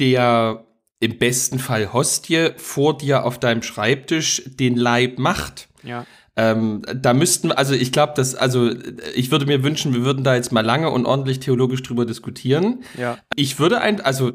der im besten Fall Hostie vor dir auf deinem Schreibtisch den Leib macht. Ja. Ähm, da müssten, also ich glaube, dass, also ich würde mir wünschen, wir würden da jetzt mal lange und ordentlich theologisch drüber diskutieren. Ja. Ich würde ein, also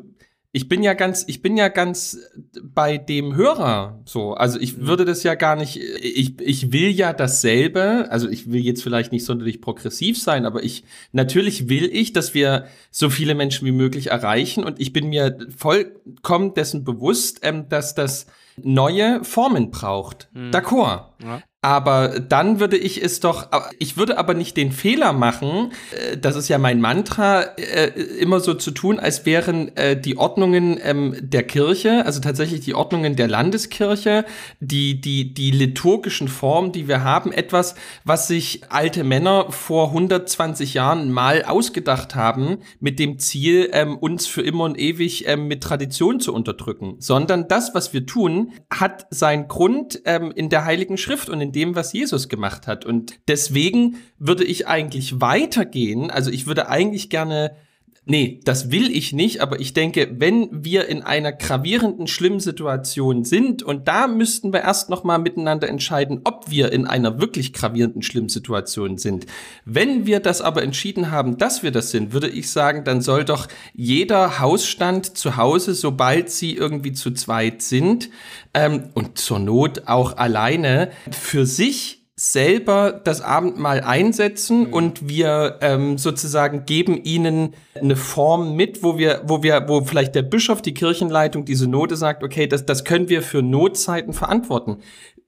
ich bin ja ganz, ich bin ja ganz bei dem Hörer so. Also ich würde das ja gar nicht, ich, ich will ja dasselbe, also ich will jetzt vielleicht nicht sonderlich progressiv sein, aber ich, natürlich will ich, dass wir so viele Menschen wie möglich erreichen und ich bin mir vollkommen dessen bewusst, ähm, dass das neue Formen braucht. D'accord. Ja. Aber dann würde ich es doch, ich würde aber nicht den Fehler machen, äh, das ist ja mein Mantra, äh, immer so zu tun, als wären äh, die Ordnungen ähm, der Kirche, also tatsächlich die Ordnungen der Landeskirche, die, die, die liturgischen Formen, die wir haben, etwas, was sich alte Männer vor 120 Jahren mal ausgedacht haben, mit dem Ziel, ähm, uns für immer und ewig ähm, mit Tradition zu unterdrücken, sondern das, was wir tun, hat seinen Grund in der Heiligen Schrift und in dem, was Jesus gemacht hat. Und deswegen würde ich eigentlich weitergehen. Also ich würde eigentlich gerne Nee, das will ich nicht, aber ich denke, wenn wir in einer gravierenden, schlimmen Situation sind, und da müssten wir erst noch mal miteinander entscheiden, ob wir in einer wirklich gravierenden, schlimmen Situation sind. Wenn wir das aber entschieden haben, dass wir das sind, würde ich sagen, dann soll doch jeder Hausstand zu Hause, sobald sie irgendwie zu zweit sind, ähm, und zur Not auch alleine, für sich selber das Abendmahl einsetzen und wir ähm, sozusagen geben ihnen eine Form mit, wo wir, wo wir, wo vielleicht der Bischof, die Kirchenleitung diese Note sagt, okay, das, das können wir für Notzeiten verantworten.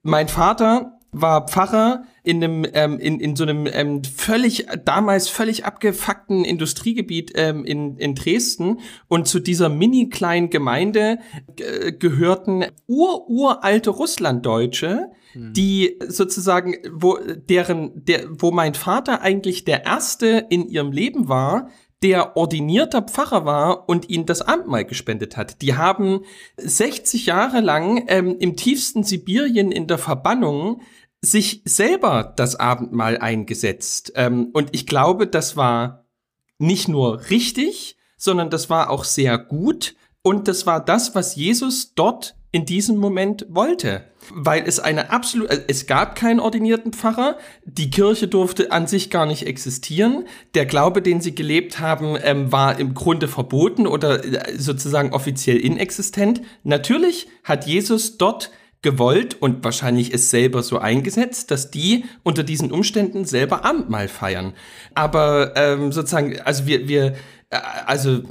Mein Vater war Pfarrer in einem ähm, in, in so einem ähm, völlig damals völlig abgefuckten Industriegebiet ähm, in, in Dresden und zu dieser mini kleinen Gemeinde äh, gehörten ur-uralte Russlanddeutsche, die sozusagen wo deren der wo mein Vater eigentlich der erste in ihrem Leben war, der ordinierter Pfarrer war und ihnen das Abendmahl gespendet hat. Die haben 60 Jahre lang ähm, im tiefsten Sibirien in der Verbannung sich selber das Abendmahl eingesetzt. Ähm, und ich glaube, das war nicht nur richtig, sondern das war auch sehr gut. Und das war das, was Jesus dort in diesem Moment wollte. Weil es eine absolut, äh, es gab keinen ordinierten Pfarrer, die Kirche durfte an sich gar nicht existieren, der Glaube, den sie gelebt haben, ähm, war im Grunde verboten oder äh, sozusagen offiziell inexistent. Natürlich hat Jesus dort gewollt und wahrscheinlich es selber so eingesetzt, dass die unter diesen Umständen selber Abendmahl feiern. Aber ähm, sozusagen, also wir, wir, äh, also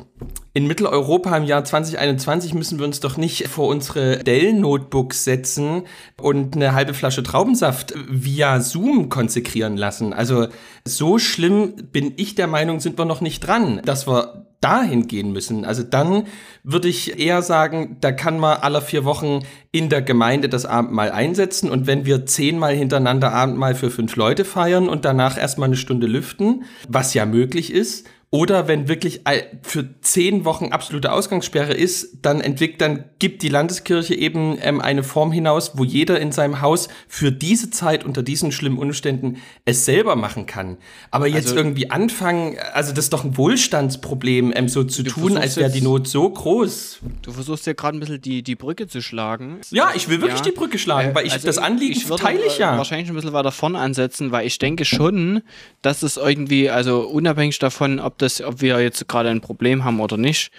in Mitteleuropa im Jahr 2021 müssen wir uns doch nicht vor unsere Dell-Notebooks setzen und eine halbe Flasche Traubensaft via Zoom konsekrieren lassen. Also so schlimm bin ich der Meinung, sind wir noch nicht dran, dass wir dahin gehen müssen. Also dann würde ich eher sagen, da kann man alle vier Wochen in der Gemeinde das Abendmahl einsetzen und wenn wir zehnmal hintereinander Abendmahl für fünf Leute feiern und danach erstmal eine Stunde lüften, was ja möglich ist, oder wenn wirklich für zehn Wochen absolute Ausgangssperre ist, dann entwickelt, dann gibt die Landeskirche eben ähm, eine Form hinaus, wo jeder in seinem Haus für diese Zeit unter diesen schlimmen Umständen es selber machen kann. Aber jetzt Also- irgendwie anfangen, also das ist doch ein Wohlstandsproblem, ähm, so zu tun, als wäre die Not so groß. Du versuchst ja gerade ein bisschen die, die Brücke zu schlagen. Ja, ich will wirklich Ja. die Brücke schlagen, Äh, weil ich also das Anliegen ich würde, teile ich ja. Wahrscheinlich ein bisschen weiter vorne ansetzen, weil ich denke schon, dass es irgendwie, also unabhängig davon, ob das, ob wir jetzt gerade ein Problem haben oder nicht,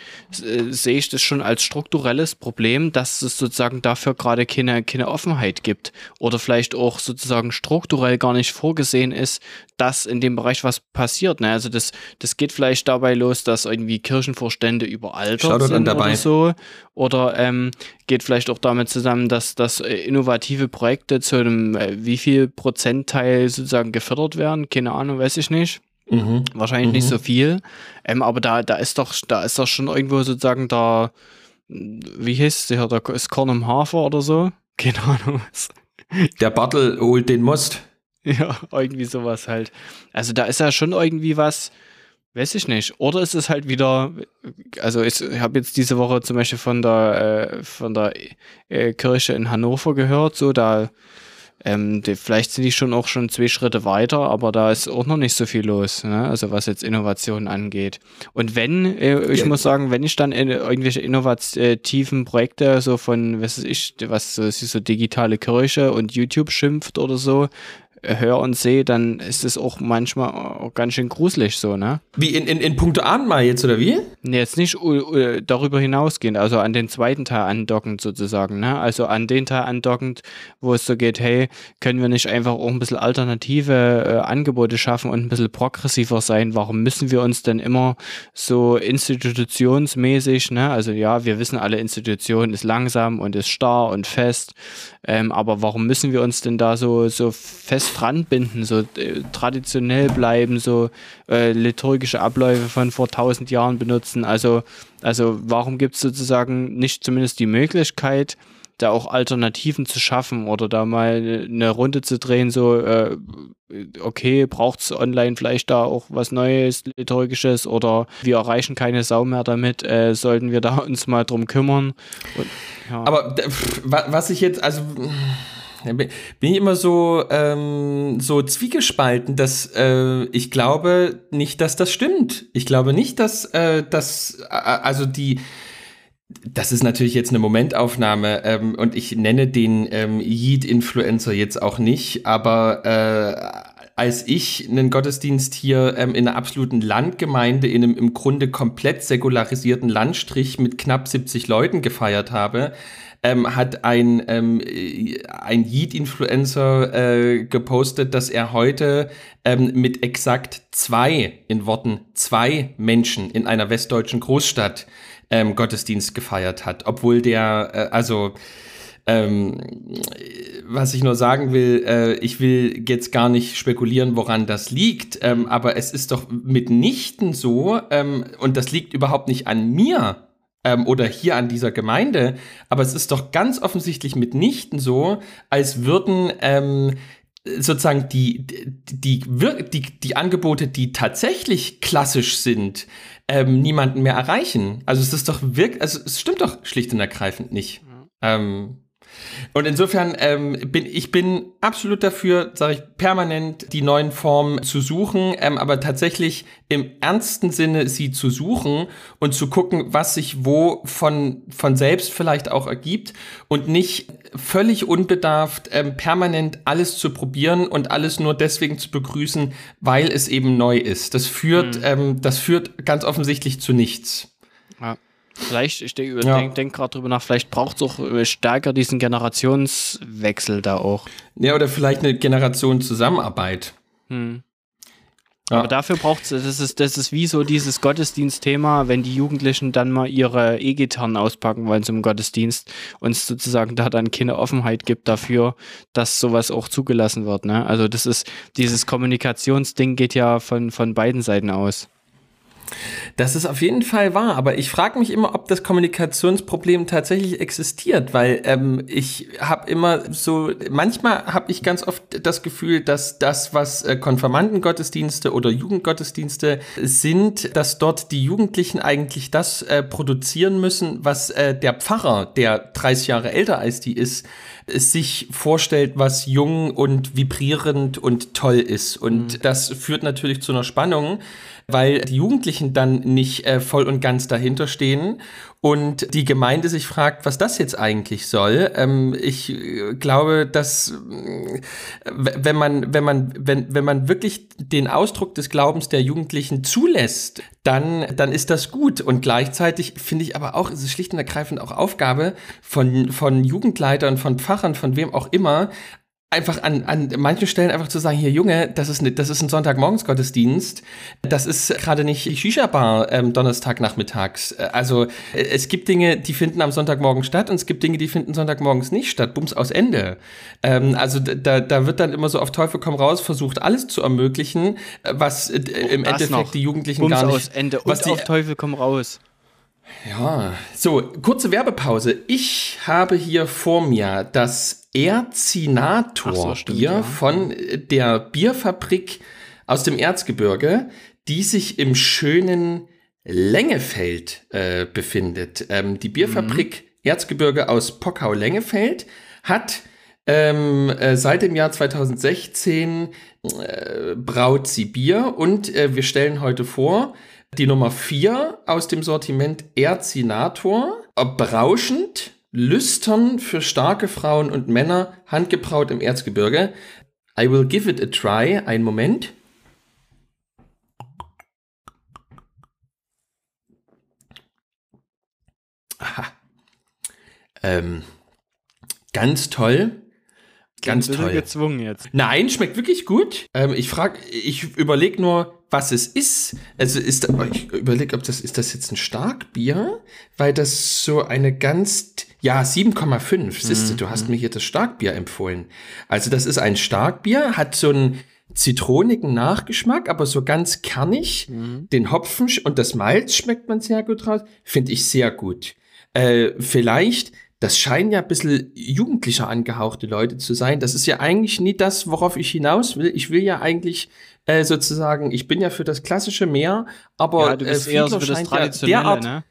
äh, sehe ich das schon als strukturelles Problem, dass es sozusagen dafür gerade keine, keine Offenheit gibt oder vielleicht auch sozusagen strukturell gar nicht vorgesehen ist, dass in dem Bereich was passiert. Ne? Also das, das geht vielleicht dabei los, dass irgendwie Kirchenvorstände überaltert sind oder so. Oder ähm, geht vielleicht auch damit zusammen, dass, dass äh, innovative Projekte zu einem äh, wie viel Prozentteil sozusagen gefördert werden. Keine Ahnung, weiß ich nicht. Mhm. Wahrscheinlich mhm. nicht so viel. Ähm, aber da, da ist doch, da ist doch schon irgendwo sozusagen da, wie heißt der, da ist Korn im Hafer oder so? *laughs* Keine Ahnung was. Der Bartel holt den Most. *laughs* Ja, irgendwie sowas halt. Also da ist ja schon irgendwie was, weiß ich nicht. Oder ist es halt wieder, also ich habe jetzt diese Woche zum Beispiel von der, äh, von der äh, Kirche in Hannover gehört, so da ähm, die, vielleicht sind die schon auch schon zwei Schritte weiter, aber da ist auch noch nicht so viel los, ne? also was jetzt Innovation angeht. Und wenn, äh, ich ja. muss sagen, wenn ich dann in irgendwelche innovativen Projekte so von, was weiß ich, was so, so digitale Kirche und YouTube schimpft oder so, höre und sehe, dann ist es auch manchmal auch ganz schön gruselig so, ne? Wie in, in, in puncto Abendmahl jetzt, oder wie? Nee, jetzt nicht uh, darüber hinausgehend, also an den zweiten Teil andockend sozusagen, ne? Also an den Teil andockend, wo es so geht, hey, können wir nicht einfach auch ein bisschen alternative äh, Angebote schaffen und ein bisschen progressiver sein? Warum müssen wir uns denn immer so institutionsmäßig, ne? Also ja, wir wissen alle, Institution ist langsam und ist starr und fest, ähm, aber warum müssen wir uns denn da so, so fest dran binden, so äh, traditionell bleiben, so äh, liturgische Abläufe von vor tausend Jahren benutzen. Also, also warum gibt es sozusagen nicht zumindest die Möglichkeit, da auch Alternativen zu schaffen oder da mal eine Runde zu drehen, so, äh, okay, braucht es online vielleicht da auch was Neues, Liturgisches oder wir erreichen keine Sau mehr damit, äh, sollten wir da *laughs* uns mal drum kümmern. Und, ja. Aber was ich jetzt, also bin ich immer so, ähm, so zwiegespalten, dass äh, ich glaube nicht, dass das stimmt. Ich glaube nicht, dass äh, das, äh, also die, das ist natürlich jetzt eine Momentaufnahme ähm, und ich nenne den ähm, Yeet-Influencer jetzt auch nicht, aber äh, als ich einen Gottesdienst hier ähm, in einer absoluten Landgemeinde in einem im Grunde komplett säkularisierten Landstrich mit knapp 70 Leuten gefeiert habe, ähm, hat ein, ähm, ein Yeet-Influencer äh, gepostet, dass er heute ähm, mit exakt zwei, in Worten zwei Menschen in einer westdeutschen Großstadt ähm, Gottesdienst gefeiert hat. Obwohl der, äh, also ähm, was ich nur sagen will, äh, ich will jetzt gar nicht spekulieren, woran das liegt, ähm, aber es ist doch mitnichten so, ähm, und das liegt überhaupt nicht an mir, ähm, oder hier an dieser Gemeinde, aber es ist doch ganz offensichtlich mitnichten so, als würden ähm, sozusagen die, die, die, die, die Angebote, die tatsächlich klassisch sind, ähm, niemanden mehr erreichen. Also es ist doch wirklich, also es stimmt doch schlicht und ergreifend nicht. Mhm. Ähm, und insofern ähm, bin ich bin absolut dafür, sage ich, permanent die neuen Formen zu suchen, ähm, aber tatsächlich im ernsten Sinne sie zu suchen und zu gucken, was sich wo von, von selbst vielleicht auch ergibt und nicht völlig unbedarft ähm, permanent alles zu probieren und alles nur deswegen zu begrüßen, weil es eben neu ist. Das führt, mhm. ähm, das führt ganz offensichtlich zu nichts. Ja. Vielleicht, ich denke ja. denk, gerade drüber nach, vielleicht braucht es auch äh, stärker diesen Generationswechsel da auch. Ja, oder vielleicht eine Generationszusammenarbeit. Hm. Ja. Aber dafür braucht es, das ist, das ist wie so dieses Gottesdienstthema, wenn die Jugendlichen dann mal ihre E-Gitarren auspacken wollen zum Gottesdienst und es sozusagen da dann keine Offenheit gibt dafür, dass sowas auch zugelassen wird. Ne? Also das ist, dieses Kommunikationsding geht ja von, von beiden Seiten aus. Das ist auf jeden Fall wahr, aber ich frage mich immer, ob das Kommunikationsproblem tatsächlich existiert, weil ähm, ich habe immer so, manchmal habe ich ganz oft das Gefühl, dass das, was äh, Konfirmandengottesdienste oder Jugendgottesdienste sind, dass dort die Jugendlichen eigentlich das äh, produzieren müssen, was äh, der Pfarrer, der 30 Jahre älter als die ist, sich vorstellt, was jung und vibrierend und toll ist. Und mhm. das führt natürlich zu einer Spannung, weil die Jugendlichen dann nicht äh, voll und ganz dahinter stehen und die Gemeinde sich fragt, was das jetzt eigentlich soll. Ähm, ich äh, glaube, dass äh, wenn man, wenn man, wenn, wenn man wirklich den Ausdruck des Glaubens der Jugendlichen zulässt, dann, dann ist das gut. Und gleichzeitig finde ich aber auch, es ist schlicht und ergreifend auch Aufgabe von, von Jugendleitern, von Pfarrern, von wem auch immer, einfach an, an manchen Stellen einfach zu sagen, hier Junge, das ist, ne, das ist ein Sonntagmorgensgottesdienst, das ist gerade nicht Shisha-Bar ähm, Donnerstagnachmittags. Äh, also äh, es gibt Dinge, die finden am Sonntagmorgen statt und es gibt Dinge, die finden Sonntagmorgens nicht statt. Bums aus Ende. Ähm, also da, da wird dann immer so auf Teufel komm raus versucht, alles zu ermöglichen, äh, was äh, im Endeffekt noch. die Jugendlichen Bums gar nicht... Aus Ende und was die, auf Teufel komm raus. Ja, so, kurze Werbepause. Ich habe hier vor mir das Erzinator-Bier so, ja. von der Bierfabrik aus dem Erzgebirge, die sich im schönen Lengefeld äh, befindet. Ähm, die Bierfabrik mhm. Erzgebirge aus Pockau-Lengefeld hat ähm, äh, seit dem Jahr 2016 äh, braut sie Bier und äh, wir stellen heute vor die Nummer 4 aus dem Sortiment Erzinator, berauschend Lüstern für starke Frauen und Männer, handgebraut im Erzgebirge. I will give it a try. Ein Moment. Aha. Ähm, ganz toll. Ganz toll. gezwungen jetzt. Nein, schmeckt wirklich gut. Ähm, ich frage, ich überlege nur, was es ist. Also ist, ich überlege, ob das ist das jetzt ein Starkbier, weil das so eine ganz ja 7,5. Siehste, mhm. du hast mhm. mir hier das Starkbier empfohlen. Also das ist ein Starkbier, hat so einen zitronigen Nachgeschmack, aber so ganz kernig. Mhm. Den Hopfen und das Malz schmeckt man sehr gut raus. Finde ich sehr gut. Äh, vielleicht das scheinen ja ein bisschen jugendlicher angehauchte Leute zu sein. Das ist ja eigentlich nie das, worauf ich hinaus will. Ich will ja eigentlich äh, sozusagen, ich bin ja für das klassische Meer, aber ja, du bist äh, eher so für das Traditionelle, ja derart, ne?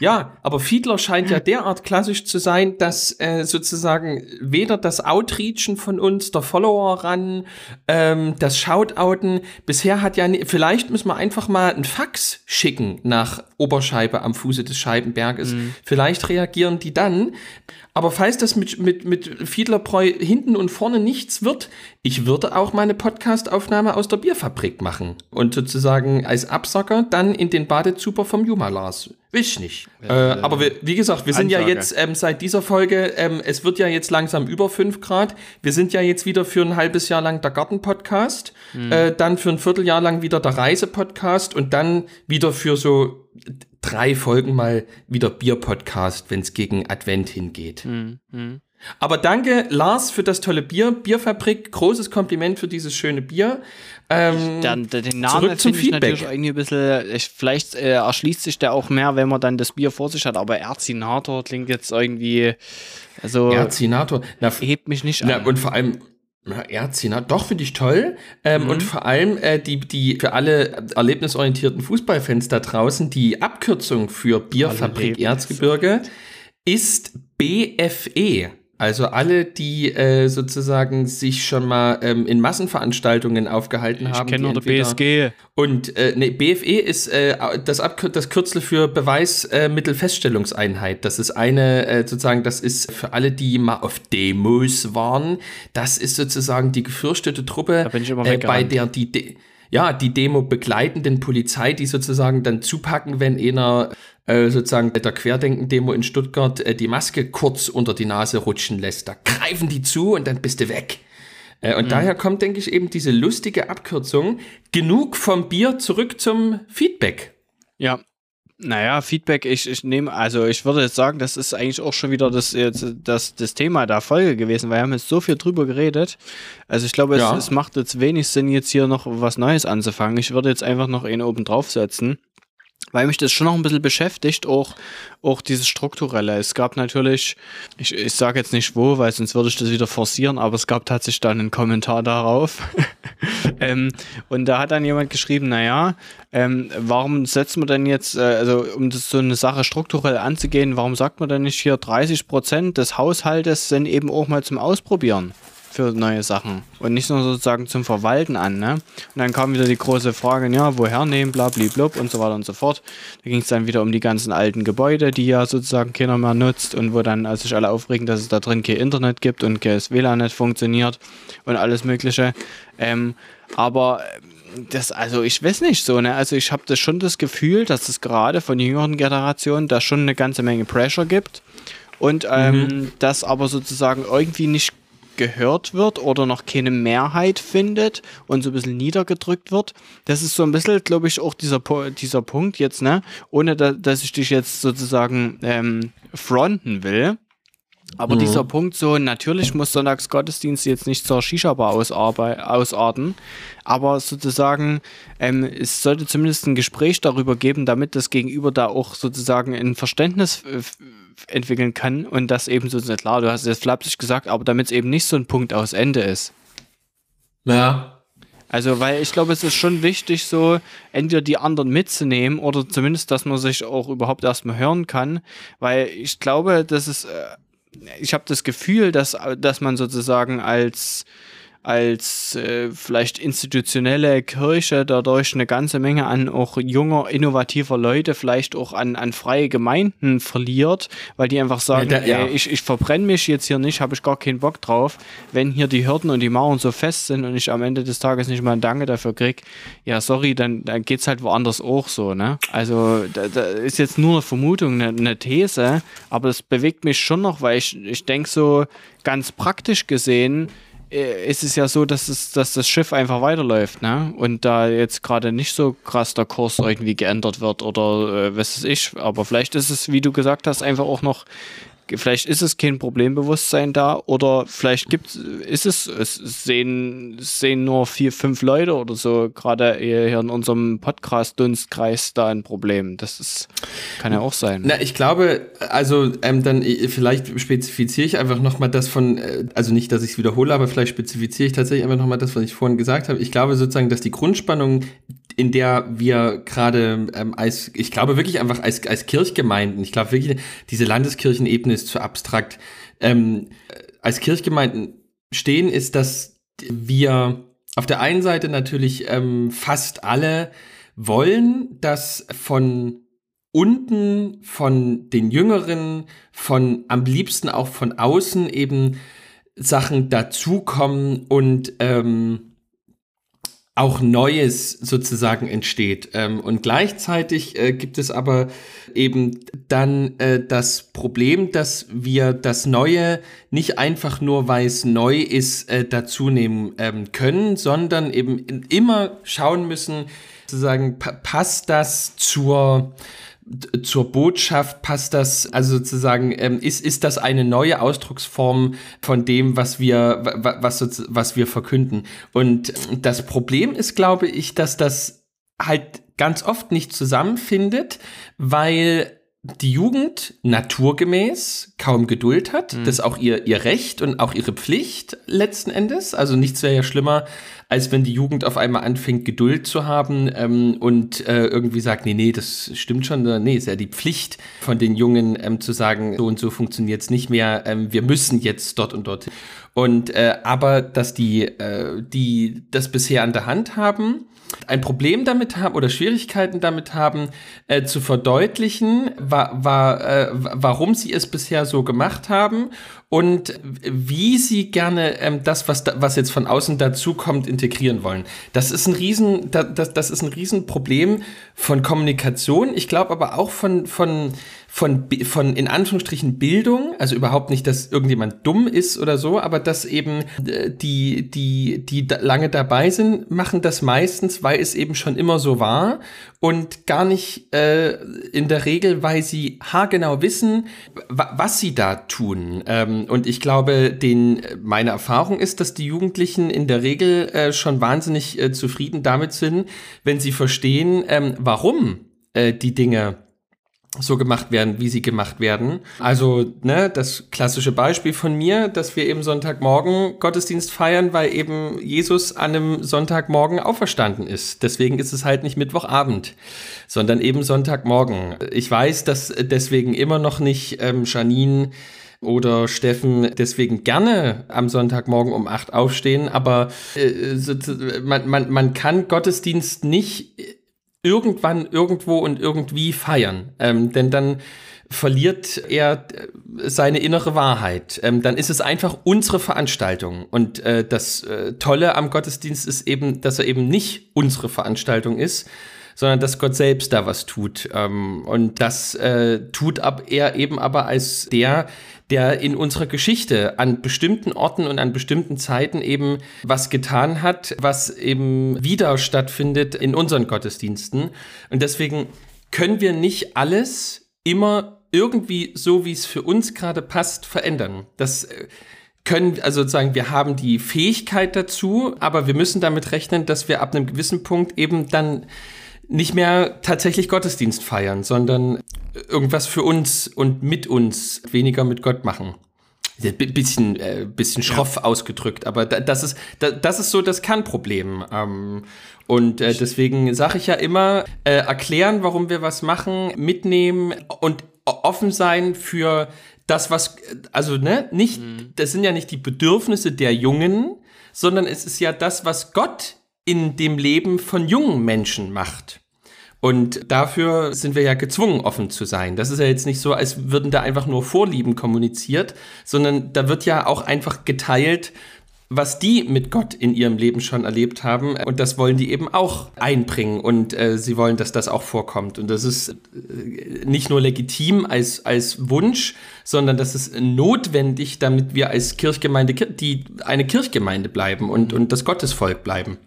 Ja, aber Fiedler scheint ja derart klassisch zu sein, dass äh, sozusagen weder das Outreachen von uns, der Follower ran, ähm, das Shoutouten, bisher hat ja, vielleicht müssen wir einfach mal ein Fax schicken nach Oberscheibe am Fuße des Scheibenberges. Mhm. Vielleicht reagieren die dann. Aber falls das mit, mit, mit Fiedlerbräu hinten und vorne nichts wird, ich würde auch meine Podcastaufnahme aus der Bierfabrik machen und sozusagen als Absacker dann in den Badezuber vom Jumalas. Will ich nicht. Äh, aber wir, wie gesagt, wir sind Ansage. ja jetzt ähm, seit dieser Folge, ähm, es wird ja jetzt langsam über 5 Grad. Wir sind ja jetzt wieder für ein halbes Jahr lang der Garten-Podcast, mhm. äh, dann für ein Vierteljahr lang wieder der Reise-Podcast und dann wieder für so drei Folgen mal wieder Bier-Podcast, wenn es gegen Advent hingeht. Mhm. Aber danke, Lars, für das tolle Bier. Bierfabrik, großes Kompliment für dieses schöne Bier. Ähm, dann, den Namen finde ich natürlich irgendwie ein bisschen, ich, vielleicht äh, erschließt sich der auch mehr, wenn man dann das Bier vor sich hat, aber Erzinator klingt jetzt irgendwie, also. Erzinator, na, hebt mich nicht na, an. Und vor allem, Erzina, doch finde ich toll. Ähm, mhm. Und vor allem äh, die, die für alle erlebnisorientierten Fußballfans da draußen, die Abkürzung für Bierfabrik Erzgebirge ist BFE. Also alle, die äh, sozusagen sich schon mal ähm, in Massenveranstaltungen aufgehalten ich haben. Ich kenne nur der BSG. Und äh, nee, BFE ist äh, das, Abkür das Kürzel für Beweismittelfeststellungseinheit. das ist eine, äh, sozusagen, das ist für alle, die mal auf Demos waren, das ist sozusagen die gefürchtete Truppe, äh, bei der die De ja, die Demo begleitenden Polizei, die sozusagen dann zupacken, wenn einer äh, sozusagen der Querdenken-Demo in Stuttgart äh, die Maske kurz unter die Nase rutschen lässt. Da greifen die zu und dann bist du weg. Äh, und mhm. daher kommt, denke ich, eben diese lustige Abkürzung. Genug vom Bier zurück zum Feedback. Ja, naja, Feedback, ich, ich nehme, also ich würde jetzt sagen, das ist eigentlich auch schon wieder das, das, das Thema der Folge gewesen, weil wir haben jetzt so viel drüber geredet. Also ich glaube, ja. es, es macht jetzt wenig Sinn, jetzt hier noch was Neues anzufangen. Ich würde jetzt einfach noch einen oben draufsetzen weil mich das schon noch ein bisschen beschäftigt, auch, auch dieses Strukturelle. Es gab natürlich, ich, ich sage jetzt nicht wo, weil sonst würde ich das wieder forcieren, aber es gab tatsächlich dann einen Kommentar darauf. *laughs* ähm, und da hat dann jemand geschrieben, naja, ähm, warum setzt man denn jetzt, äh, also um das so eine Sache strukturell anzugehen, warum sagt man denn nicht hier 30 Prozent des Haushaltes sind eben auch mal zum Ausprobieren? Für neue Sachen und nicht nur sozusagen zum Verwalten an. Ne? Und dann kam wieder die große Frage, ja, woher nehmen, blablablub und so weiter und so fort. Da ging es dann wieder um die ganzen alten Gebäude, die ja sozusagen keiner mehr nutzt und wo dann also sich alle aufregen, dass es da drin kein Internet gibt und kein WLAN nicht funktioniert und alles Mögliche. Ähm, aber das, also ich weiß nicht so, ne? Also ich habe das schon das Gefühl, dass es gerade von jüngeren Generationen da schon eine ganze Menge Pressure gibt und ähm, mhm. das aber sozusagen irgendwie nicht gehört wird oder noch keine Mehrheit findet und so ein bisschen niedergedrückt wird. Das ist so ein bisschen, glaube ich, auch dieser, dieser Punkt jetzt, ne? Ohne da, dass ich dich jetzt sozusagen ähm, fronten will. Aber mhm. dieser Punkt so, natürlich muss Sonntagsgottesdienst jetzt nicht zur Shisha-Bar ausarten, aber sozusagen, ähm, es sollte zumindest ein Gespräch darüber geben, damit das Gegenüber da auch sozusagen ein Verständnis entwickeln kann und das eben so, klar, du hast es flapsig gesagt, aber damit es eben nicht so ein Punkt aus Ende ist. Ja. Also, weil ich glaube, es ist schon wichtig, so entweder die anderen mitzunehmen oder zumindest, dass man sich auch überhaupt erstmal hören kann, weil ich glaube, dass es. Äh, ich habe das Gefühl, dass, dass man sozusagen als als äh, vielleicht institutionelle Kirche dadurch eine ganze Menge an auch junger, innovativer Leute, vielleicht auch an, an freie Gemeinden verliert, weil die einfach sagen, ja, da, ja. Ey, ich, ich verbrenne mich jetzt hier nicht, habe ich gar keinen Bock drauf. Wenn hier die Hürden und die Mauern so fest sind und ich am Ende des Tages nicht mal ein Danke dafür kriege, ja, sorry, dann, dann geht es halt woanders auch so, ne? Also, da, da ist jetzt nur eine Vermutung, eine, eine These, aber das bewegt mich schon noch, weil ich, ich denke so ganz praktisch gesehen, ist es ja so, dass, es, dass das Schiff einfach weiterläuft, ne? Und da jetzt gerade nicht so krass der Kurs irgendwie geändert wird oder äh, was weiß ich. Aber vielleicht ist es, wie du gesagt hast, einfach auch noch vielleicht ist es kein Problembewusstsein da oder vielleicht gibt ist es, es sehen, sehen nur vier, fünf Leute oder so gerade hier in unserem Podcast-Dunstkreis da ein Problem. Das ist, kann ja auch sein. Na, ich glaube, also ähm, dann äh, vielleicht spezifiziere ich einfach nochmal das von, äh, also nicht, dass ich es wiederhole, aber vielleicht spezifiziere ich tatsächlich einfach nochmal das, was ich vorhin gesagt habe. Ich glaube sozusagen, dass die Grundspannung in der wir gerade ähm, als, ich glaube wirklich einfach als, als Kirchgemeinden, ich glaube wirklich, diese Landeskirchenebene ist zu abstrakt, ähm, als Kirchgemeinden stehen, ist, dass wir auf der einen Seite natürlich ähm, fast alle wollen, dass von unten, von den Jüngeren, von am liebsten auch von außen eben Sachen dazukommen und ähm, auch Neues sozusagen entsteht. Ähm, und gleichzeitig äh, gibt es aber eben dann äh, das Problem, dass wir das Neue nicht einfach nur, weil es neu ist, äh, dazu nehmen ähm, können, sondern eben immer schauen müssen, sozusagen, pa passt das zur zur Botschaft passt das, also sozusagen, ähm, ist, ist das eine neue Ausdrucksform von dem, was wir, was, was wir verkünden. Und das Problem ist, glaube ich, dass das halt ganz oft nicht zusammenfindet, weil die Jugend naturgemäß kaum Geduld hat. Mhm. Das ist auch ihr, ihr Recht und auch ihre Pflicht letzten Endes. Also nichts wäre ja schlimmer, als wenn die Jugend auf einmal anfängt, Geduld zu haben ähm, und äh, irgendwie sagt, nee, nee, das stimmt schon. Nee, ist ja die Pflicht von den Jungen ähm, zu sagen, so und so funktioniert es nicht mehr. Ähm, wir müssen jetzt dort und dort. Und äh, aber, dass die, äh, die das bisher an der Hand haben, ein Problem damit haben oder Schwierigkeiten damit haben, äh, zu verdeutlichen, wa wa äh, warum sie es bisher so gemacht haben und wie sie gerne ähm, das, was, da, was jetzt von außen dazukommt, integrieren wollen. Das ist ein Riesen, das, das ist ein Riesenproblem von Kommunikation. Ich glaube aber auch von, von, von, von in Anführungsstrichen Bildung, also überhaupt nicht, dass irgendjemand dumm ist oder so, aber dass eben äh, die, die, die lange dabei sind, machen das meistens, weil es eben schon immer so war und gar nicht äh, in der Regel, weil sie haargenau wissen, was sie da tun. Ähm, und ich glaube, den, meine Erfahrung ist, dass die Jugendlichen in der Regel äh, schon wahnsinnig äh, zufrieden damit sind, wenn sie verstehen, ähm, warum äh, die Dinge so gemacht werden, wie sie gemacht werden. Also, ne, das klassische Beispiel von mir, dass wir eben Sonntagmorgen Gottesdienst feiern, weil eben Jesus an einem Sonntagmorgen auferstanden ist. Deswegen ist es halt nicht Mittwochabend, sondern eben Sonntagmorgen. Ich weiß, dass deswegen immer noch nicht ähm, Janine oder Steffen deswegen gerne am Sonntagmorgen um acht aufstehen, aber äh, man, man, man kann Gottesdienst nicht irgendwann, irgendwo und irgendwie feiern. Ähm, denn dann verliert er äh, seine innere Wahrheit. Ähm, dann ist es einfach unsere Veranstaltung. Und äh, das äh, Tolle am Gottesdienst ist eben, dass er eben nicht unsere Veranstaltung ist, sondern dass Gott selbst da was tut. Ähm, und das äh, tut er eben aber als der, der in unserer Geschichte an bestimmten Orten und an bestimmten Zeiten eben was getan hat, was eben wieder stattfindet in unseren Gottesdiensten. Und deswegen können wir nicht alles immer irgendwie so, wie es für uns gerade passt, verändern. Das äh, können, also sozusagen, wir haben die Fähigkeit dazu, aber wir müssen damit rechnen, dass wir ab einem gewissen Punkt eben dann nicht mehr tatsächlich Gottesdienst feiern, sondern irgendwas für uns und mit uns, weniger mit Gott machen. Bisschen, äh, bisschen schroff ja. ausgedrückt, aber das ist, das ist so das Kernproblem. Ähm, und äh, deswegen sage ich ja immer, äh, erklären, warum wir was machen, mitnehmen und offen sein für das, was, also ne, nicht, mhm. das sind ja nicht die Bedürfnisse der Jungen, sondern es ist ja das, was Gott in dem Leben von jungen Menschen macht. Und dafür sind wir ja gezwungen, offen zu sein. Das ist ja jetzt nicht so, als würden da einfach nur Vorlieben kommuniziert, sondern da wird ja auch einfach geteilt, was die mit Gott in ihrem Leben schon erlebt haben. Und das wollen die eben auch einbringen. Und äh, sie wollen, dass das auch vorkommt. Und das ist äh, nicht nur legitim als, als Wunsch, sondern das ist notwendig, damit wir als Kirchgemeinde, die eine Kirchgemeinde bleiben und, und das Gottesvolk bleiben.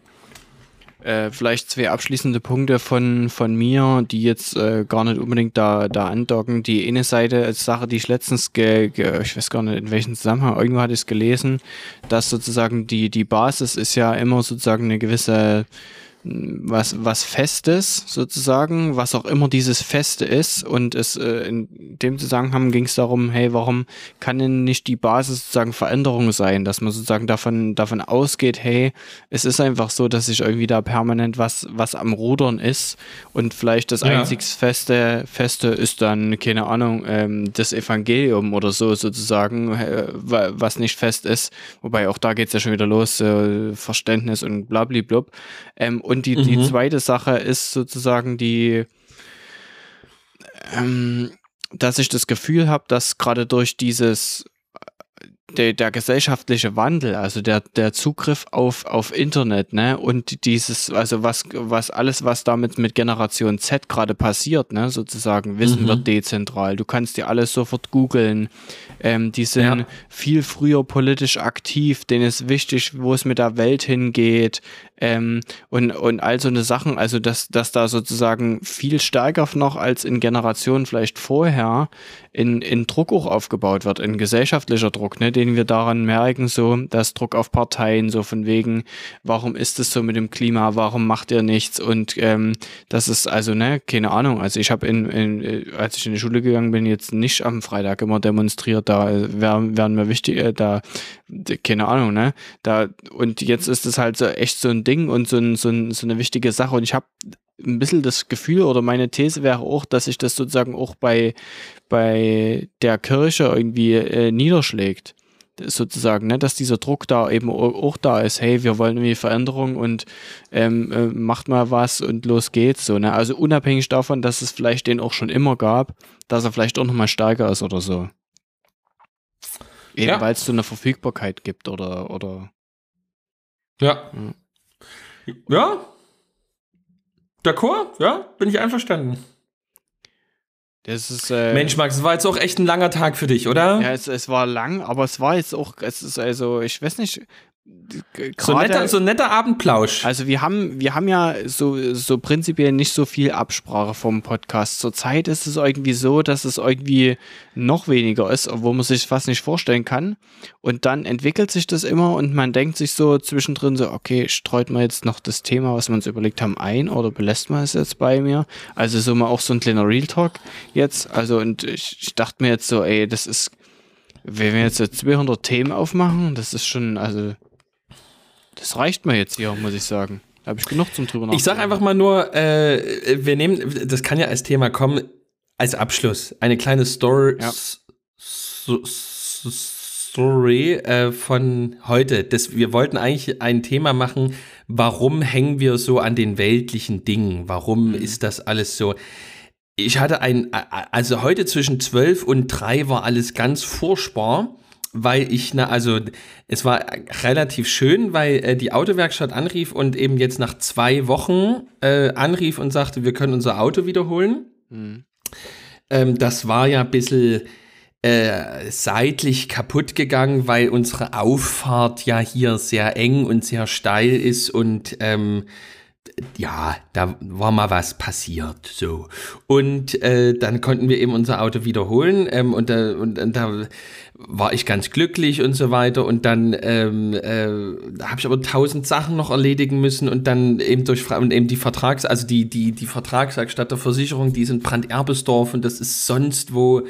Äh, vielleicht zwei abschließende Punkte von, von mir, die jetzt äh, gar nicht unbedingt da, da andocken. Die eine Seite als Sache, die ich letztens, ge, ge, ich weiß gar nicht in welchem Zusammenhang, irgendwo hatte ich es gelesen, dass sozusagen die, die Basis ist ja immer sozusagen eine gewisse was, was Festes sozusagen, was auch immer dieses Feste ist. Und es äh, in dem Zusammenhang ging es darum, hey, warum kann denn nicht die Basis sozusagen Veränderung sein, dass man sozusagen davon, davon ausgeht, hey, es ist einfach so, dass sich irgendwie da permanent was, was am Rudern ist und vielleicht das ja. einzig Feste, Feste ist dann, keine Ahnung, ähm, das Evangelium oder so sozusagen, äh, was nicht fest ist. Wobei auch da geht es ja schon wieder los, äh, Verständnis und blablablub. Ähm, und die, mhm. die zweite Sache ist sozusagen die, ähm, dass ich das Gefühl habe, dass gerade durch dieses der, der gesellschaftliche Wandel, also der, der Zugriff auf, auf Internet, ne, und dieses, also was, was alles, was damit mit Generation Z gerade passiert, ne, sozusagen, Wissen mhm. wird dezentral. Du kannst dir alles sofort googeln. Ähm, die sind ja. viel früher politisch aktiv, denen ist wichtig, wo es mit der Welt hingeht. Ähm, und, und all so eine Sachen, also dass, dass da sozusagen viel stärker noch als in Generationen vielleicht vorher in, in Druck auch aufgebaut wird, in gesellschaftlicher Druck, ne, den wir daran merken, so, dass Druck auf Parteien, so von wegen, warum ist es so mit dem Klima, warum macht ihr nichts und ähm, das ist also, ne, keine Ahnung, also ich habe in, in, als ich in die Schule gegangen bin, jetzt nicht am Freitag immer demonstriert, da wären, wären mir wichtig, äh, da, keine Ahnung, ne, da, und jetzt ist es halt so echt so ein Ding, Ding und so, ein, so, ein, so eine wichtige Sache. Und ich habe ein bisschen das Gefühl oder meine These wäre auch, dass sich das sozusagen auch bei, bei der Kirche irgendwie äh, niederschlägt. Sozusagen, ne? dass dieser Druck da eben auch da ist, hey, wir wollen irgendwie Veränderung und ähm, äh, macht mal was und los geht's so. Ne? Also unabhängig davon, dass es vielleicht den auch schon immer gab, dass er vielleicht auch nochmal stärker ist oder so. Eben ja. weil es so eine Verfügbarkeit gibt oder, oder ja. ja. Ja. D'accord, ja, bin ich einverstanden. Das ist, äh, Mensch, Max, es war jetzt auch echt ein langer Tag für dich, oder? Ja, es, es war lang, aber es war jetzt auch, es ist also, ich weiß nicht, so, netter, so netter Abendplausch. Also wir haben, wir haben ja so, so prinzipiell nicht so viel Absprache vom Podcast. Zurzeit ist es irgendwie so, dass es irgendwie noch weniger ist, obwohl man sich fast nicht vorstellen kann. Und dann entwickelt sich das immer und man denkt sich so zwischendrin so, okay, streut man jetzt noch das Thema, was wir uns überlegt haben, ein oder belässt man es jetzt bei mir? Also so mal auch so ein kleiner Real Talk jetzt. Also und ich, ich dachte mir jetzt so, ey, das ist, wenn wir jetzt so 200 Themen aufmachen, das ist schon, also das reicht mir jetzt hier, muss ich sagen. Da habe ich genug zum drüber nachdenken. Ich sage einfach mal nur, äh, wir nehmen, das kann ja als Thema kommen, als Abschluss, eine kleine Story, ja. Story äh, von heute. Das, wir wollten eigentlich ein Thema machen, warum hängen wir so an den weltlichen Dingen? Warum mhm. ist das alles so? Ich hatte ein, also heute zwischen 12 und 3 war alles ganz furchtbar weil ich, na, also es war relativ schön, weil äh, die Autowerkstatt anrief und eben jetzt nach zwei Wochen äh, anrief und sagte, wir können unser Auto wiederholen. Mhm. Ähm, das war ja ein bisschen äh, seitlich kaputt gegangen, weil unsere Auffahrt ja hier sehr eng und sehr steil ist und ähm, ja, da war mal was passiert, so. Und äh, dann konnten wir eben unser Auto wiederholen ähm, und, äh, und, und da war ich ganz glücklich und so weiter. Und dann ähm, äh, habe ich aber tausend Sachen noch erledigen müssen und dann eben durch und eben die Vertrags, also die, die, die Vertragswerkstatt der Versicherung, die ist in Brand-Erbesdorf und das ist sonst wo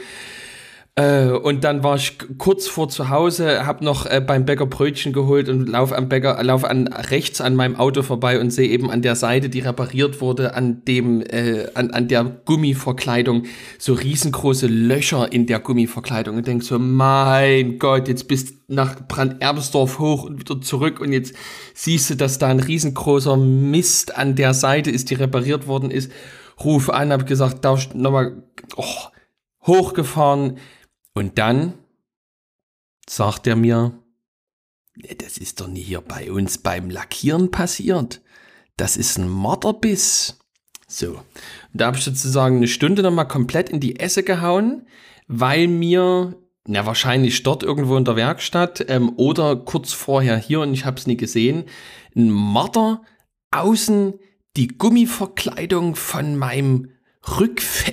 äh, und dann war ich kurz vor zu Hause, habe noch äh, beim Bäcker Brötchen geholt und laufe am Bäcker, lauf an rechts an meinem Auto vorbei und sehe eben an der Seite, die repariert wurde, an dem, äh, an, an der Gummiverkleidung so riesengroße Löcher in der Gummiverkleidung und denk so, mein Gott, jetzt bist nach Brand-Erbesdorf hoch und wieder zurück und jetzt siehst du, dass da ein riesengroßer Mist an der Seite ist, die repariert worden ist. Ruf an, habe gesagt, darf ich nochmal oh, hochgefahren und dann sagt er mir, das ist doch nie hier bei uns beim Lackieren passiert. Das ist ein Morderbiss. So. Und da habe ich sozusagen eine Stunde nochmal komplett in die Esse gehauen, weil mir, na wahrscheinlich dort irgendwo in der Werkstatt ähm, oder kurz vorher hier und ich habe es nie gesehen, ein Marder außen die Gummiverkleidung von meinem Rückf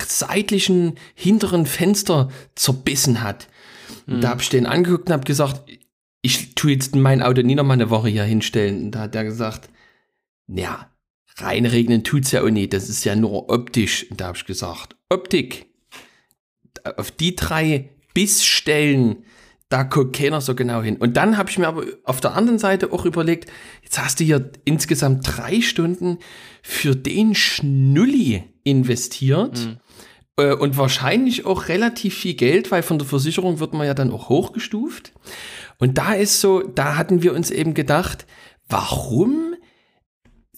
rückseitlichen hinteren Fenster zerbissen hat. Mhm. Da habe ich den angeguckt und habe gesagt, ich tue jetzt mein Auto nie noch mal eine Woche hier hinstellen. Und da hat er gesagt, ja, reinregnen tut's ja auch nicht, das ist ja nur optisch. Und da habe ich gesagt, Optik. Auf die drei Bissstellen da guckt keiner so genau hin. Und dann habe ich mir aber auf der anderen Seite auch überlegt, jetzt hast du hier insgesamt drei Stunden für den Schnulli investiert. Mhm. Äh, und wahrscheinlich auch relativ viel Geld, weil von der Versicherung wird man ja dann auch hochgestuft. Und da ist so, da hatten wir uns eben gedacht, warum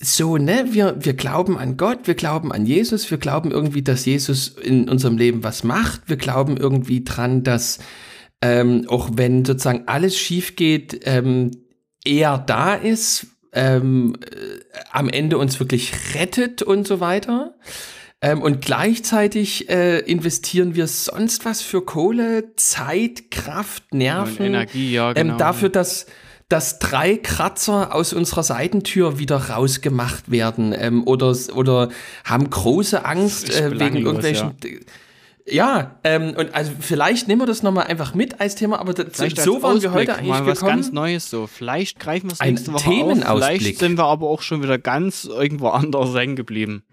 so, ne, wir, wir glauben an Gott, wir glauben an Jesus, wir glauben irgendwie, dass Jesus in unserem Leben was macht, wir glauben irgendwie dran, dass ähm, auch wenn sozusagen alles schief geht, ähm, er da ist, ähm, äh, am Ende uns wirklich rettet und so weiter. Ähm, und gleichzeitig äh, investieren wir sonst was für Kohle, Zeit, Kraft, Nerven. Und Energie, ja, ähm, genau. dafür, dass dass drei Kratzer aus unserer Seitentür wieder rausgemacht werden ähm, oder, oder haben große Angst äh, wegen irgendwelchen. Ja. Ja, ähm, und also vielleicht nehmen wir das nochmal einfach mit als Thema, aber das, so waren wir heute eigentlich mal was gekommen. ganz Neues so. Vielleicht greifen wir es nächste Woche auf, vielleicht sind wir aber auch schon wieder ganz irgendwo anders hängen geblieben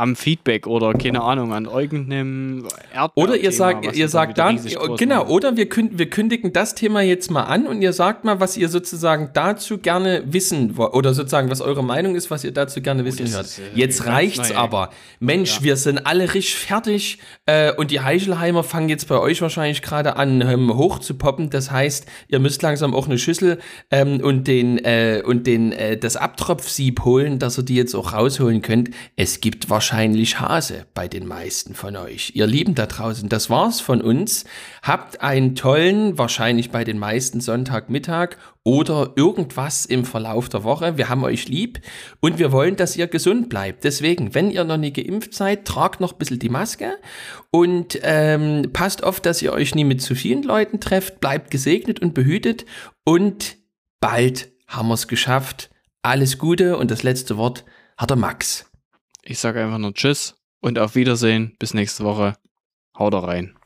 am Feedback oder keine Ahnung, an irgendeinem Erdbeer Oder ihr sagt, ihr sagt dann, genau, oder wir, künd, wir kündigen das Thema jetzt mal an und ihr sagt mal, was ihr sozusagen dazu gerne wissen wollt, oder sozusagen, was eure Meinung ist, was ihr dazu gerne wissen oh, hört. Ist, äh, jetzt reicht's aber. Mensch, ja. wir sind alle richtig fertig äh, und die Heichelheimer fangen jetzt bei euch wahrscheinlich gerade an, ähm, hoch zu poppen. Das heißt, ihr müsst langsam auch eine Schüssel ähm, und den, äh, und den, äh, das Abtropfsieb holen, dass ihr die jetzt auch rausholen könnt. Es gibt wahrscheinlich wahrscheinlich Hase bei den meisten von euch. Ihr Lieben da draußen, das war's von uns. Habt einen tollen, wahrscheinlich bei den meisten Sonntagmittag oder irgendwas im Verlauf der Woche. Wir haben euch lieb und wir wollen, dass ihr gesund bleibt. Deswegen, wenn ihr noch nicht geimpft seid, tragt noch ein bisschen die Maske und ähm, passt auf, dass ihr euch nie mit zu vielen Leuten trefft. Bleibt gesegnet und behütet und bald haben wir es geschafft. Alles Gute und das letzte Wort hat der Max. Ich sage einfach nur Tschüss und auf Wiedersehen. Bis nächste Woche. Haut rein.